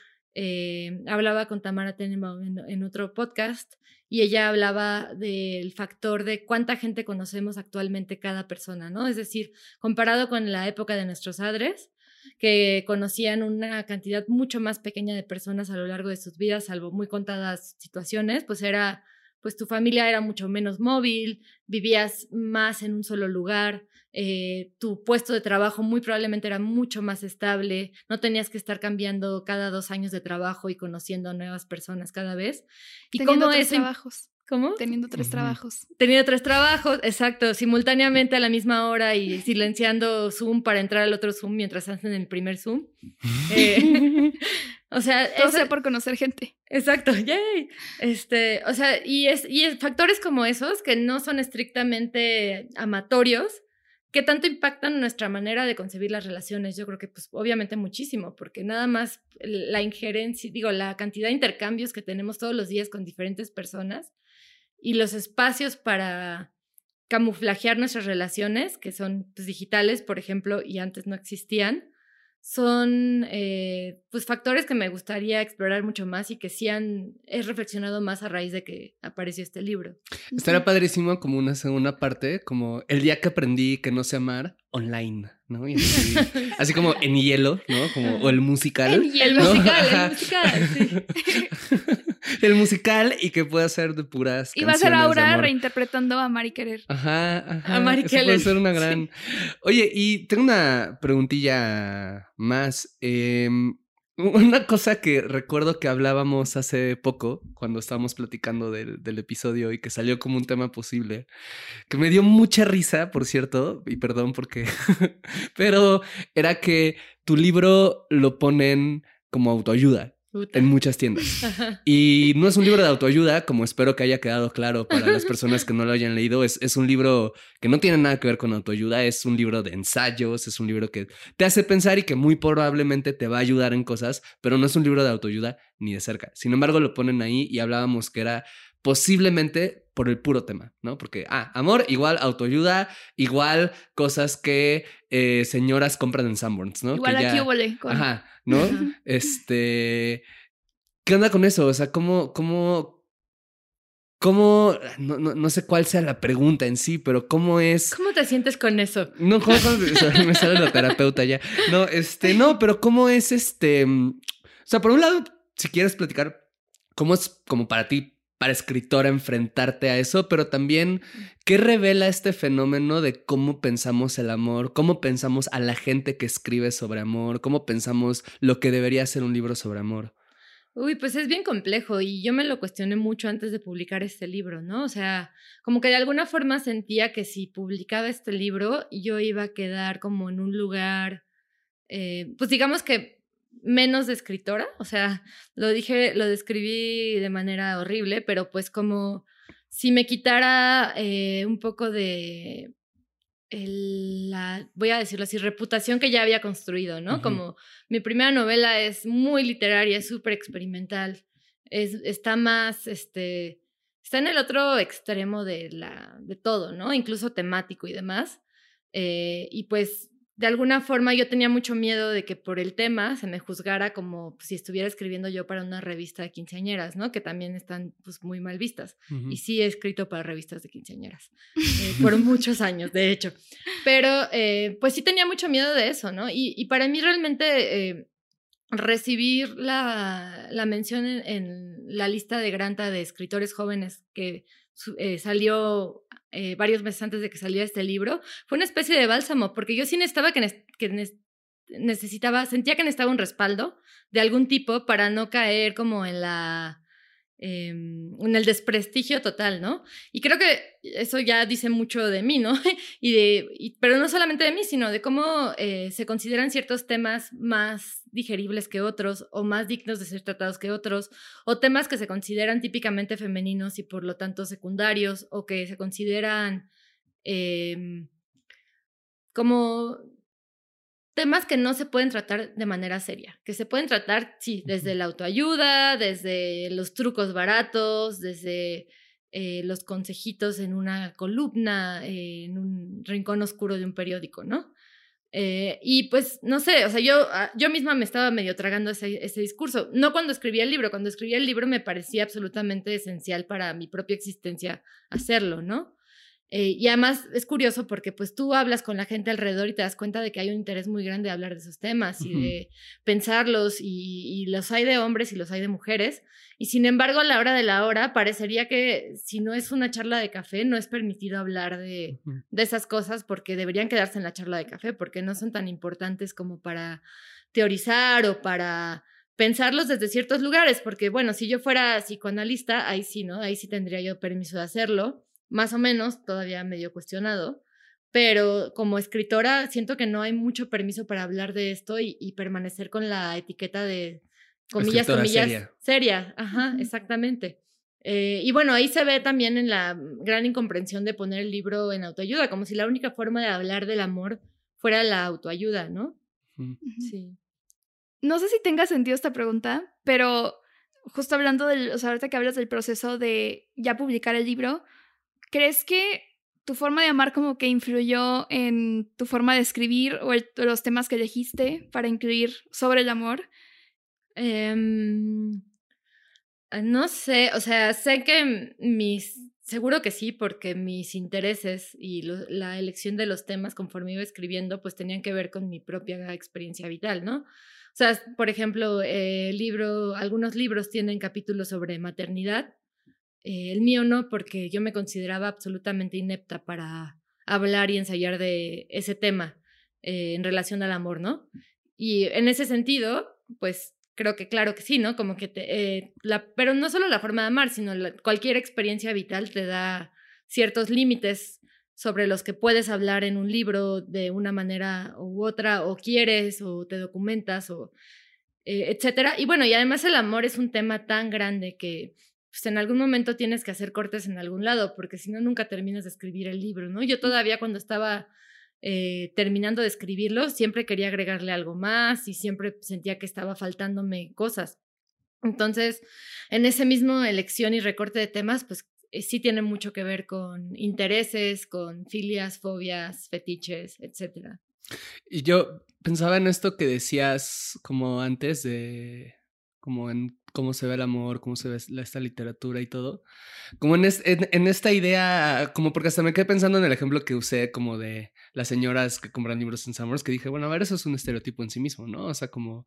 hablaba con Tamara en, otro podcast y ella hablaba del factor de cuánta gente conocemos actualmente cada persona, ¿no? Es decir, comparado con la época de nuestros padres, que conocían una cantidad mucho más pequeña de personas a lo largo de sus vidas, salvo muy contadas situaciones, pues era, pues tu familia era mucho menos móvil, vivías más en un solo lugar, eh, tu puesto de trabajo muy probablemente era mucho más estable, no tenías que estar cambiando cada dos años de trabajo y conociendo nuevas personas cada vez. Y Teniendo cómo trabajos. ¿Cómo? Teniendo tres trabajos. Teniendo tres trabajos, exacto, simultáneamente a la misma hora y silenciando Zoom para entrar al otro Zoom mientras hacen el primer Zoom. Eh, o sea, todo sea por conocer gente. Exacto, yay. Este, o sea, y es, y es factores como esos que no son estrictamente amatorios, ¿Qué tanto impactan nuestra manera de concebir las relaciones? Yo creo que pues obviamente muchísimo, porque nada más la injerencia, digo, la cantidad de intercambios que tenemos todos los días con diferentes personas y los espacios para camuflajear nuestras relaciones, que son pues, digitales, por ejemplo, y antes no existían, son eh, pues factores que me gustaría explorar mucho más y que sí han he reflexionado más a raíz de que apareció este libro. Estaría padrísimo como una segunda parte, como el día que aprendí que no sé amar online, ¿no? así, como en hielo, ¿no? Como, o el musical. El, el musical, el musical, sí. el musical y que pueda ser de puras. Y va a ser Aura reinterpretando a Mari Querer. Ajá, ajá. A Mari Querer. Puede ser una gran. Oye, y tengo una preguntilla más. Em, una cosa que recuerdo que hablábamos hace poco, cuando estábamos platicando del, del, episodio y que salió como un tema posible, que me dio mucha risa, por cierto, y perdón porque, pero era que tu libro lo ponen como autoayuda en muchas tiendas. Y no es un libro de autoayuda, como espero que haya quedado claro para las personas que no lo hayan leído. Es, es, un libro que no tiene nada que ver con autoayuda, es un libro de ensayos, es un libro que te hace pensar y que muy probablemente te va a ayudar en cosas, pero no es un libro de autoayuda ni de cerca. Sin embargo, lo ponen ahí y hablábamos que era posiblemente por el puro tema, ¿no? Porque, ah, amor igual autoayuda, igual cosas que eh, señoras compran en Sanborns, ¿no? Igual aquí huele. Ajá, ¿no? Este, ¿qué onda con eso? O sea, ¿cómo, cómo, cómo, no, no, sé cuál sea la pregunta en sí, pero cómo es... ¿Cómo te sientes con eso? No, ¿cómo, me sale la terapeuta ya. No, este, no, pero ¿cómo es este... O sea, por un lado, si quieres platicar, ¿cómo es como para ti para escritora enfrentarte a eso, pero también qué revela este fenómeno de cómo pensamos el amor, cómo pensamos a la gente que escribe sobre amor, cómo pensamos lo que debería ser un libro sobre amor. Uy, pues es bien complejo y yo me lo cuestioné mucho antes de publicar este libro, ¿no? O sea, como que de alguna forma sentía que si publicaba este libro yo iba a quedar como en un lugar, eh, pues digamos que menos de escritora, o sea, lo dije, lo describí de manera horrible, pero pues como si me quitara eh, un poco de la, voy a decirlo así, reputación que ya había construido, ¿no? Como mi primera novela es muy literaria, es súper experimental, es, está más, este, está en el otro extremo de, la, de todo, ¿no? Incluso temático y demás. Eh, y pues de alguna forma yo tenía mucho miedo de que por el tema se me juzgara como si estuviera escribiendo yo para una revista de quinceañeras, ¿no? Que también están pues muy mal vistas. Y sí he escrito para revistas de quinceañeras, eh, por muchos años, de hecho. Pero eh, pues sí tenía mucho miedo de eso, ¿no? Y, para mí realmente eh, recibir la, la mención en, la lista de Granta de escritores jóvenes que salió eh, varios meses antes de que saliera este libro, fue una especie de bálsamo, porque yo sí necesitaba que, que necesitaba, sentía que necesitaba un respaldo de algún tipo para no caer como en la Em, en el desprestigio total, ¿no? Y creo que eso ya dice mucho de mí, ¿no? y de, pero no solamente de mí, sino de cómo eh, se consideran ciertos temas más digeribles que otros o más dignos de ser tratados que otros, o temas que se consideran típicamente femeninos y por lo tanto secundarios, o que se consideran em, como temas que no se pueden tratar de manera seria, que se pueden tratar, sí, desde la autoayuda, desde los trucos baratos, desde eh, los consejitos en una columna, eh, en un rincón oscuro de un periódico, ¿no? Eh, y pues, no sé, o sea, yo, ah, yo misma me estaba medio tragando ese, ese discurso. No cuando escribí el libro, cuando escribí el libro me parecía absolutamente esencial para mi propia existencia hacerlo, ¿no? Eh, y además es curioso porque pues tú hablas con la gente alrededor y te das cuenta de que hay un interés muy grande de hablar de esos temas y de pensarlos y, los hay de hombres y los hay de mujeres. Y sin embargo, a la hora de la hora, parecería que si no es una charla de café, no es permitido hablar de, de esas cosas porque deberían quedarse en la charla de café porque no son tan importantes como para teorizar o para pensarlos desde ciertos lugares, porque bueno, si yo fuera psicoanalista, ahí sí, ¿no? Ahí sí tendría yo permiso de hacerlo más o menos, todavía medio cuestionado, pero como escritora siento que no hay mucho permiso para hablar de esto y, permanecer con la etiqueta de comillas, comillas, seria. Ajá, exactamente. Eh, y bueno, ahí se ve también en la gran incomprensión de poner el libro en autoayuda, como si la única forma de hablar del amor fuera la autoayuda, ¿no? Sí. No sé si tenga sentido esta pregunta, pero justo hablando del, o sea, ahorita que hablas del proceso de ya publicar el libro, ¿Crees que tu forma de amar como que influyó en tu forma de escribir o los temas que elegiste para incluir sobre el amor? Em, no sé, o sea, sé que mis, seguro que sí, porque mis intereses y la elección de los temas conforme iba escribiendo, pues tenían que ver con mi propia experiencia vital, ¿no? O sea, por ejemplo, el libro, algunos libros tienen capítulos sobre maternidad eh, el mío no, porque yo me consideraba absolutamente inepta para hablar y ensayar de ese tema eh, en relación al amor, ¿no? Y en ese sentido, pues creo que claro que sí, ¿no? Como que te, eh, la, pero no solo la forma de amar, sino cualquier experiencia vital te da ciertos límites sobre los que puedes hablar en un libro de una manera u otra, o quieres, o te documentas, o etcétera. Y bueno, y además el amor es un tema tan grande que pues en algún momento tienes que hacer cortes en algún lado, porque si no, nunca terminas de escribir el libro, ¿no? Yo todavía cuando estaba eh, terminando de escribirlo, siempre quería agregarle algo más y siempre sentía que estaba faltándome cosas. Entonces, en ese mismo elección y recorte de temas, pues eh, sí tiene mucho que ver con intereses, con filias, fobias, fetiches, etc. Y yo pensaba en esto que decías como antes de, como en cómo se ve el amor, cómo se ve esta literatura y todo. Como en, esta idea, como porque hasta me quedé pensando en el ejemplo que usé como de las señoras que compran libros en Summers, que dije, bueno, a ver, eso es un estereotipo en sí mismo, ¿no? O sea, como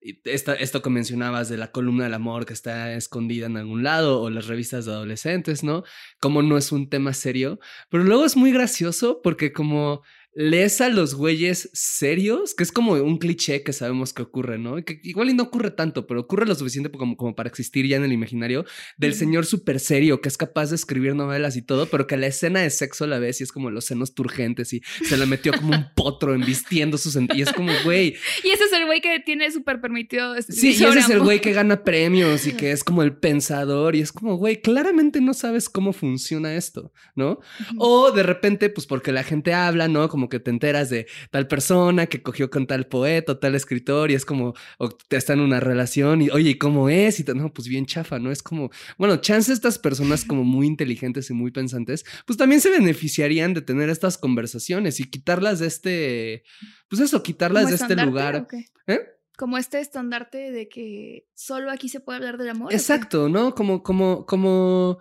esta, esto que mencionabas de la columna del amor que está escondida en algún lado o las revistas de adolescentes, ¿no? Como no es un tema serio, pero luego es muy gracioso porque como lees a los güeyes serios, que es como un cliché que sabemos que ocurre, ¿no? Que igual y no ocurre tanto, pero ocurre lo suficiente como, como para existir ya en el imaginario del señor súper serio que es capaz de escribir novelas y todo, pero que la escena de sexo la ves y es como los senos turgentes y se le metió como un potro embistiendo sus... Y es como, güey... Y ese es el güey que tiene súper permitido... Sí, y ese es el güey que gana premios y que es como el pensador y es como, güey, claramente no sabes cómo funciona esto, ¿no? O de repente, pues porque la gente habla, ¿no? Como que te enteras de tal persona que cogió con tal poeta o tal escritor y es como, o te está en una relación y, oye, ¿y cómo es? Y te, no, pues bien chafa, ¿no? Es como, bueno, chance estas personas como muy inteligentes y muy pensantes, pues también se beneficiarían de tener estas conversaciones y quitarlas de este, pues eso, quitarlas de este lugar. ¿Eh? como este estandarte de que solo aquí se puede hablar del amor. Exacto, ¿no? Como, como, como,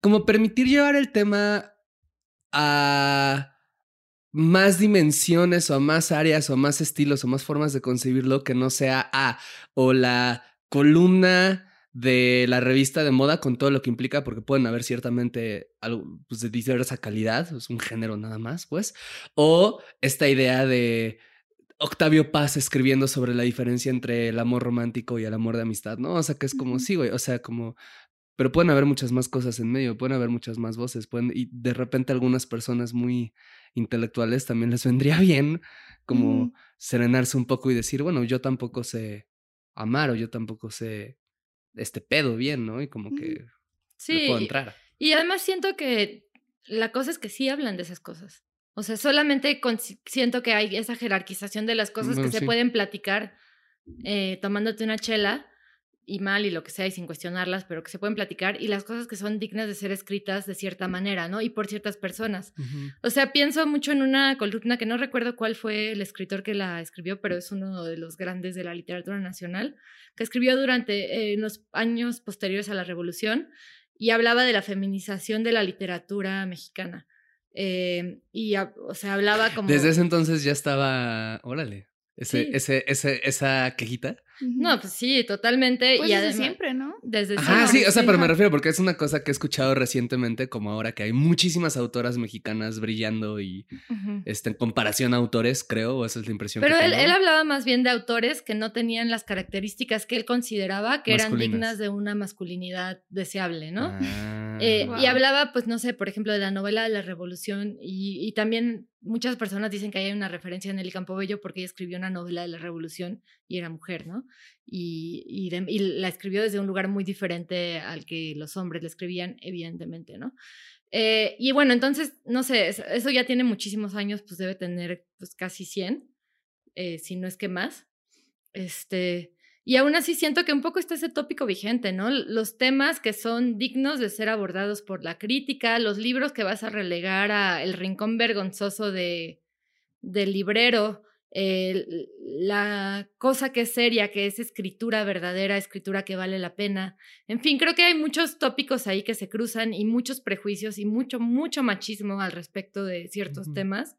como permitir llevar el tema a más dimensiones o más áreas o más estilos o más formas de concebirlo que no sea A o la columna de la revista de moda con todo lo que implica, porque pueden haber ciertamente algo pues, de diversa calidad, es un género nada más, pues, o esta idea de Octavio Paz escribiendo sobre la diferencia entre el amor romántico y el amor de amistad, ¿no? O sea, que es como, sí, güey, o sea, como pero pueden haber muchas más cosas en medio, pueden haber muchas más voces, pueden, y de repente algunas personas muy intelectuales también les vendría bien como serenarse un poco y decir, bueno, yo tampoco sé amar o yo tampoco sé este pedo bien, ¿no? Y como que sí, puedo entrar. Y además siento que la cosa es que sí hablan de esas cosas. O sea, solamente con- siento que hay esa jerarquización de las cosas Bueno, que se pueden platicar eh, tomándote una chela y mal y lo que sea y sin cuestionarlas, pero que se pueden platicar y las cosas que son dignas de ser escritas de cierta manera, ¿no? Y por ciertas personas. O sea, pienso mucho en una columna que no recuerdo cuál fue el escritor que la escribió, pero es uno de los grandes de la literatura nacional, que escribió durante eh, los años posteriores a la Revolución y hablaba de la feminización de la literatura mexicana. Eh, y, o sea, hablaba como... Desde ese entonces ya estaba, órale, ese, Sí. ese, ese, esa quejita. No, pues sí, totalmente. Pues y desde además, siempre, ¿no? Desde Ajá, siempre, sí, o sea, pero me refiero porque es una cosa que he escuchado recientemente, como ahora que hay muchísimas autoras mexicanas brillando y este, en comparación a autores, creo, o esa es la impresión Pero que él, tengo. él hablaba más bien de autores que no tenían las características que él consideraba que eran dignas de una masculinidad deseable, ¿no? Ah. Eh, Wow. Y hablaba, pues, no sé, por ejemplo, de la novela de la Revolución y, y también muchas personas dicen que hay una referencia en el Campobello porque ella escribió una novela de la Revolución y era mujer, ¿no? Y, la escribió desde un lugar muy diferente al que los hombres la escribían, evidentemente, ¿no? Eh, y bueno, entonces, no sé, es- eso ya tiene muchísimos años, pues debe tener pues casi 100, eh, si no es que más. Este, y aún así siento que un poco está ese tópico vigente, ¿no? Los temas que son dignos de ser abordados por la crítica, los libros que vas a relegar a el rincón vergonzoso de, del librero, la cosa que es seria, que es escritura verdadera, escritura que vale la pena. En fin, creo que hay muchos tópicos ahí que se cruzan y muchos prejuicios y mucho, mucho machismo al respecto de ciertos temas.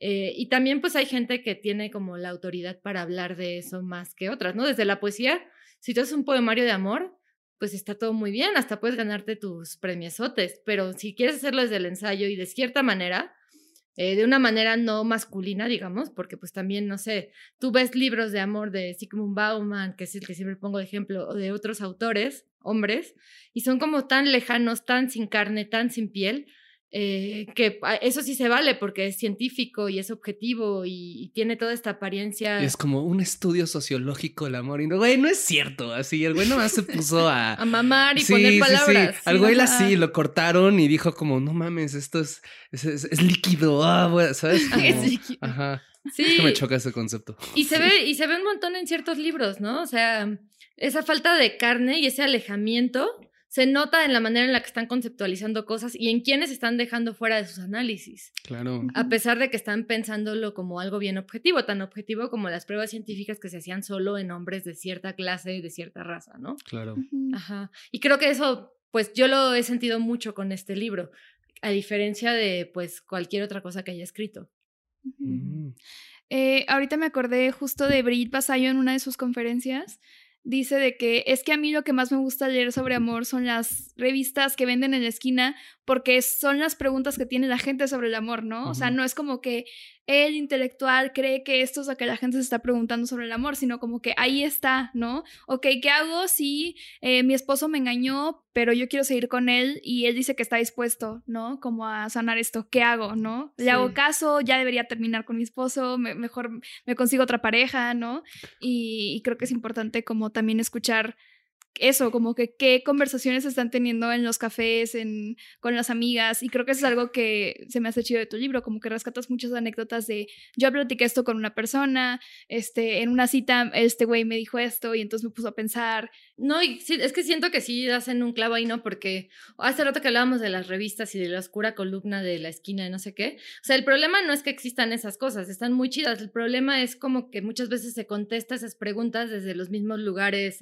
Eh, y también pues hay gente que tiene como la autoridad para hablar de eso más que otras, ¿no? Desde la poesía, si tú haces un poemario de amor, pues está todo muy bien, hasta puedes ganarte tus premiesotes, pero si quieres hacerlo desde el ensayo y de cierta manera, eh, de una manera no masculina, digamos, porque pues también, no sé, tú ves libros de amor de Sigmund Bauman, que es el que siempre pongo de ejemplo, o de otros autores, hombres, y son como tan lejanos, tan sin carne, tan sin piel, eh, que a- eso sí se vale porque es científico y es objetivo y, y tiene toda esta apariencia. Y es como un estudio sociológico el amor. Y no, güey, no es cierto. Así, el güey nomás se puso a. a mamar y Sí, poner sí, sí. palabras. Al güey así lo cortaron y dijo como, no mames, esto es, es, es- es líquido. Ah, güey", ¿sabes? Como- Es líquido. Ajá. Sí, Es que me choca ese concepto. y se ve y se ve un montón en ciertos libros, ¿no? O sea, esa falta de carne y ese alejamiento se nota en la manera en la que están conceptualizando cosas y en quienes están dejando fuera de sus análisis, Claro. a pesar de que están pensándolo como algo bien objetivo, tan objetivo como las pruebas científicas que se hacían solo en hombres de cierta clase, de cierta raza, ¿no? Claro. Ajá. Y creo que eso, pues yo lo he sentido mucho con este libro, a diferencia de pues cualquier otra cosa que haya escrito. Mm. Eh, ahorita me acordé justo de Brigitte Basayo en una de sus conferencias. Dice de que es que a mí lo que más me gusta leer sobre amor son las revistas que venden en la esquina porque son las preguntas que tiene la gente sobre el amor, ¿no? O sea, no es como que el intelectual cree que esto es lo que la gente se está preguntando sobre el amor, sino como que ahí está, ¿no? Ok, ¿qué hago si eh, mi esposo me engañó, pero yo quiero seguir con él y él dice que está dispuesto, ¿no? Como a sanar esto, ¿qué hago, no? Le Sí. hago caso, ya debería terminar con mi esposo, me- mejor me consigo otra pareja, ¿no? Y, y creo que es importante como también escuchar eso, como que qué conversaciones están teniendo en los cafés, en, con las amigas, y creo que eso es algo que se me hace chido de tu libro, como que rescatas muchas anécdotas de yo platiqué esto con una persona, este, en una cita este güey me dijo esto y entonces me puso a pensar, No, y sí, es que siento que sí hacen un clavo ahí, ¿no? Porque hace rato que hablábamos de las revistas y de la oscura columna de la esquina de no sé qué. O sea, el problema no es que existan esas cosas, están muy chidas. El problema es como que muchas veces se contesta esas preguntas desde los mismos lugares.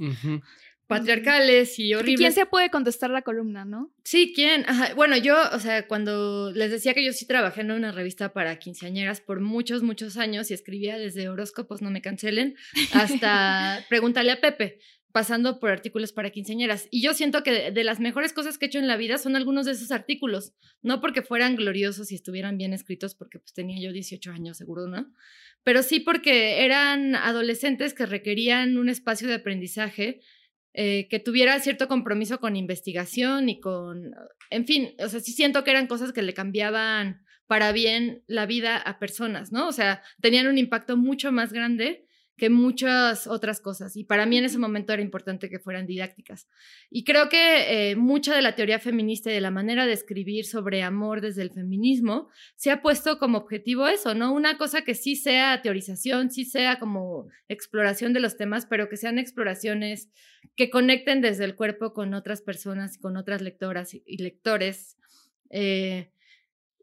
Patriarcales y ¿y horribles. quién se puede contestar la columna, no? Sí, ¿quién? Ajá. Bueno, yo, o sea, cuando les decía que yo sí trabajé en una revista para quinceañeras por muchos, muchos años y escribía desde horóscopos, no me cancelen, hasta Pregúntale a Pepe, pasando por artículos para quinceañeras. Y yo siento que de, de las mejores cosas que he hecho en la vida son algunos de esos artículos, no porque fueran gloriosos y estuvieran bien escritos, porque pues tenía yo 18 años seguro, ¿no? Pero sí porque eran adolescentes que requerían un espacio de aprendizaje eh, que tuviera cierto compromiso con investigación y con, en fin, o sea, sí siento que eran cosas que le cambiaban para bien la vida a personas, ¿no? O sea, tenían un impacto mucho más grande que muchas otras cosas. Y para mí en ese momento era importante que fueran didácticas. Y creo que eh, mucha de la teoría feminista y de la manera de escribir sobre amor desde el feminismo se ha puesto como objetivo eso, ¿no? Una cosa que sí sea teorización, sí sea como exploración de los temas, pero que sean exploraciones que conecten desde el cuerpo con otras personas, con otras lectoras y lectores. Eh,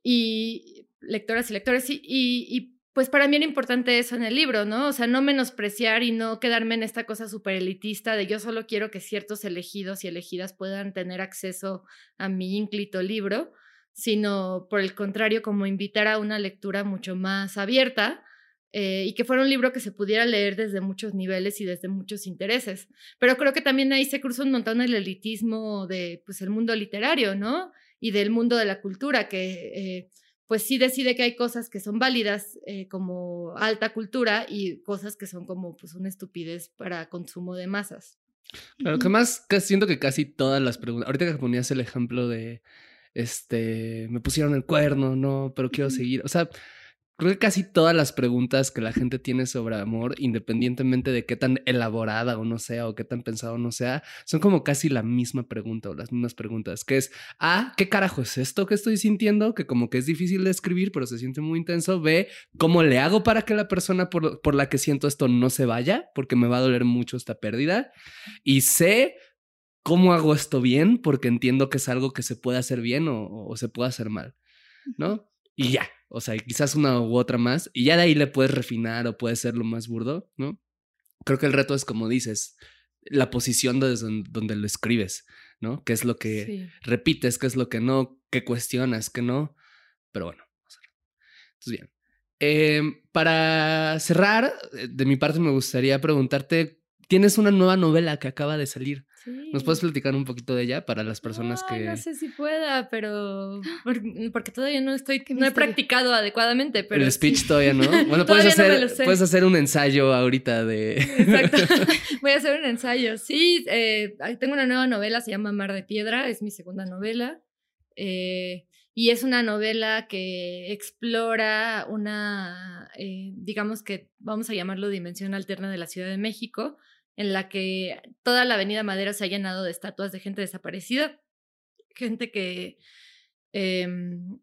y lectoras y lectores y, y pues para mí era importante eso en el libro, ¿no? O sea, no menospreciar y no quedarme en esta cosa súper elitista de yo solo quiero que ciertos elegidos y elegidas puedan tener acceso a mi ínclito libro, sino por el contrario, como invitar a una lectura mucho más abierta eh, y que fuera un libro que se pudiera leer desde muchos niveles y desde muchos intereses. Pero creo que también ahí se cruza un montón el elitismo de, pues, el mundo literario, ¿no? Y del mundo de la cultura, que... Eh, pues sí decide que hay cosas que son válidas eh, como alta cultura y cosas que son como pues una estupidez para consumo de masas. Claro, que más siento que casi todas las preguntas, ahorita que ponías el ejemplo de, este, me pusieron el cuerno, no, pero quiero seguir, o sea, Creo que casi todas las preguntas que la gente tiene sobre amor, independientemente de qué tan elaborada o no sea, o qué tan pensado o no sea, son como casi la misma pregunta o las mismas preguntas, que es, A, ¿qué carajo es esto que estoy sintiendo? Que como que es difícil de escribir, pero se siente muy intenso. B, ¿cómo le hago para que la persona por, por la que siento esto no se vaya? Porque me va a doler mucho esta pérdida. Y C, ¿cómo hago esto bien? Porque entiendo que es algo que se puede hacer bien o se puede hacer mal, ¿no? Y ya, o sea, quizás una u otra más, y ya de ahí le puedes refinar o puede ser lo más burdo, ¿no? Creo que el reto es como dices, la posición desde donde lo escribes, ¿no? ¿Qué es lo que repites? ¿Qué es lo que no? ¿Qué cuestionas? ¿Qué no? Pero bueno, entonces bien. Em, para cerrar, eh, de mi parte me gustaría preguntarte, tienes una nueva novela que acaba de salir. ¿Nos puedes platicar un poquito de ella para las personas que... No sé si pueda, pero porque todavía no estoy, no he practicado adecuadamente. Pero El speech todavía no. Bueno, puedes hacer, puedes hacer un ensayo ahorita de... Exacto. Voy a hacer un ensayo. Sí, eh, tengo una nueva novela, se llama Mar de Piedra, es mi segunda novela. Eh, y es una novela que explora una, eh, digamos que vamos a llamarlo dimensión alterna de la Ciudad de México, en la que toda la Avenida Madera se ha llenado de estatuas de gente desaparecida, gente que, em,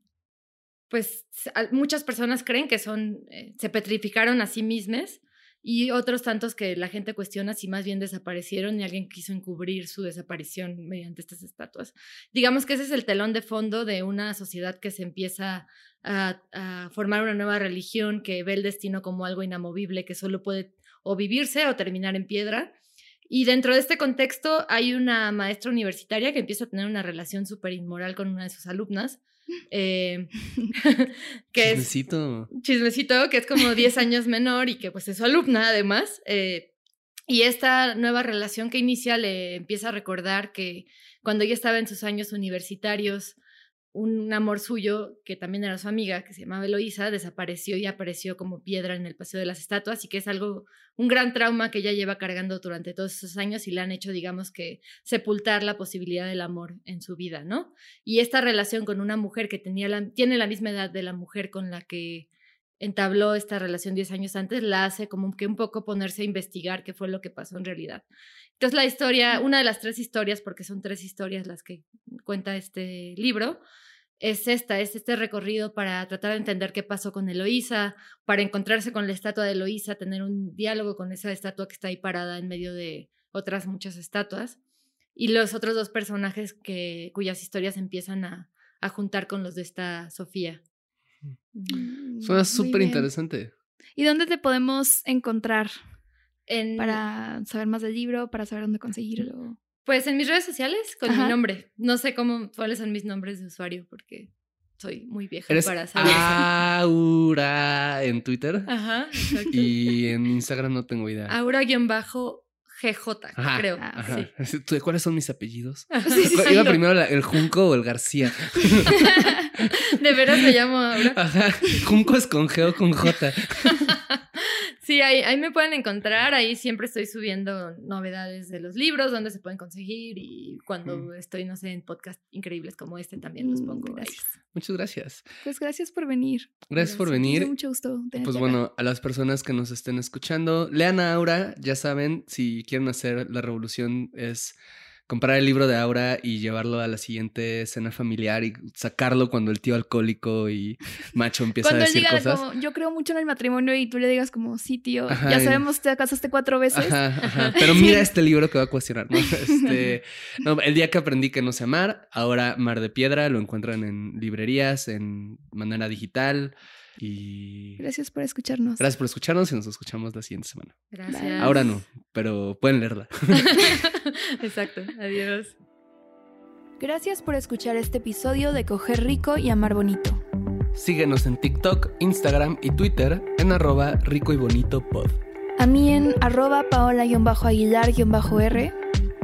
pues, muchas personas creen que son, eh, se petrificaron a sí mismas y otros tantos que la gente cuestiona si más bien desaparecieron y alguien quiso encubrir su desaparición mediante estas estatuas. Digamos que ese es el telón de fondo de una sociedad que se empieza a, a formar una nueva religión que ve el destino como algo inamovible que solo puede o vivirse o terminar en piedra. Y dentro de este contexto hay una maestra universitaria que empieza a tener una relación súper inmoral con una de sus alumnas. Eh, que chismecito. Es, chismecito, que es como 10 años menor y que pues es su alumna además. Eh, y esta nueva relación que inicia le empieza a recordar que cuando ella estaba en sus años universitarios, un amor suyo, que también era su amiga, que se llamaba Eloísa, desapareció y apareció como piedra en el Paseo de las Estatuas y que es algo, un gran trauma que ella lleva cargando durante todos esos años y le han hecho, digamos que, sepultar la posibilidad del amor en su vida, ¿no? Y esta relación con una mujer que tenía la, tiene la misma edad de la mujer con la que entabló esta relación 10 años antes, la hace como que un poco ponerse a investigar qué fue lo que pasó en realidad. Entonces la historia, una de las tres historias, porque son tres historias las que cuenta este libro, es esta, es este recorrido para tratar de entender qué pasó con Eloísa, para encontrarse con la estatua de Eloísa, tener un diálogo con esa estatua que está ahí parada en medio de otras muchas estatuas, y los otros dos personajes que, cuyas historias empiezan a, a juntar con los de esta Sofía. Suena súper interesante. ¿Y dónde te podemos encontrar? Para saber más del libro, para saber dónde conseguirlo. Pues en mis redes sociales con mi nombre. No sé cómo, cuáles son mis nombres de usuario porque soy muy vieja para saber. Aura en Twitter. Ajá, exacto. Y en Instagram no tengo idea. Aura-GJ, creo. Ajá. ¿Cuáles son mis apellidos? Iba primero el Junco o el García. De veras me llamo Aura. Ajá. Junco es con G o con J. Sí, ahí, me pueden encontrar. Ahí siempre estoy subiendo novedades de los libros, donde se pueden conseguir y cuando estoy, no sé, en podcast increíbles como este también los pongo. Gracias. Muchas gracias. Pues gracias por venir. Gracias por venir. mucho gusto. Pues acá. bueno, a las personas que nos estén escuchando, lean a Aura, ya saben, si quieren hacer la revolución es comprar el libro de Aura y llevarlo a la siguiente cena familiar y sacarlo cuando el tío alcohólico y macho empieza Cuando a él decir diga cosas. como, yo creo mucho en el matrimonio y tú le digas como, sí, tío, Ajá, ya sabemos, te casaste cuatro veces. Ajá, ajá. Pero mira este libro que va a cuestionar, ¿no? Este, no, el día que aprendí que no sé amar, ahora Mar de Piedra, lo encuentran en librerías, en manera digital. Y Gracias por escucharnos. gracias por escucharnos y nos escuchamos la siguiente semana. Gracias. Ahora no, pero pueden leerla. Exacto. Adiós. Gracias por escuchar este episodio de Coger Rico y Amar Bonito. Síguenos en TikTok, Instagram y Twitter en arroba rico y bonito pod. A mí en arroba paola-aguilar-r.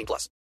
18 plus.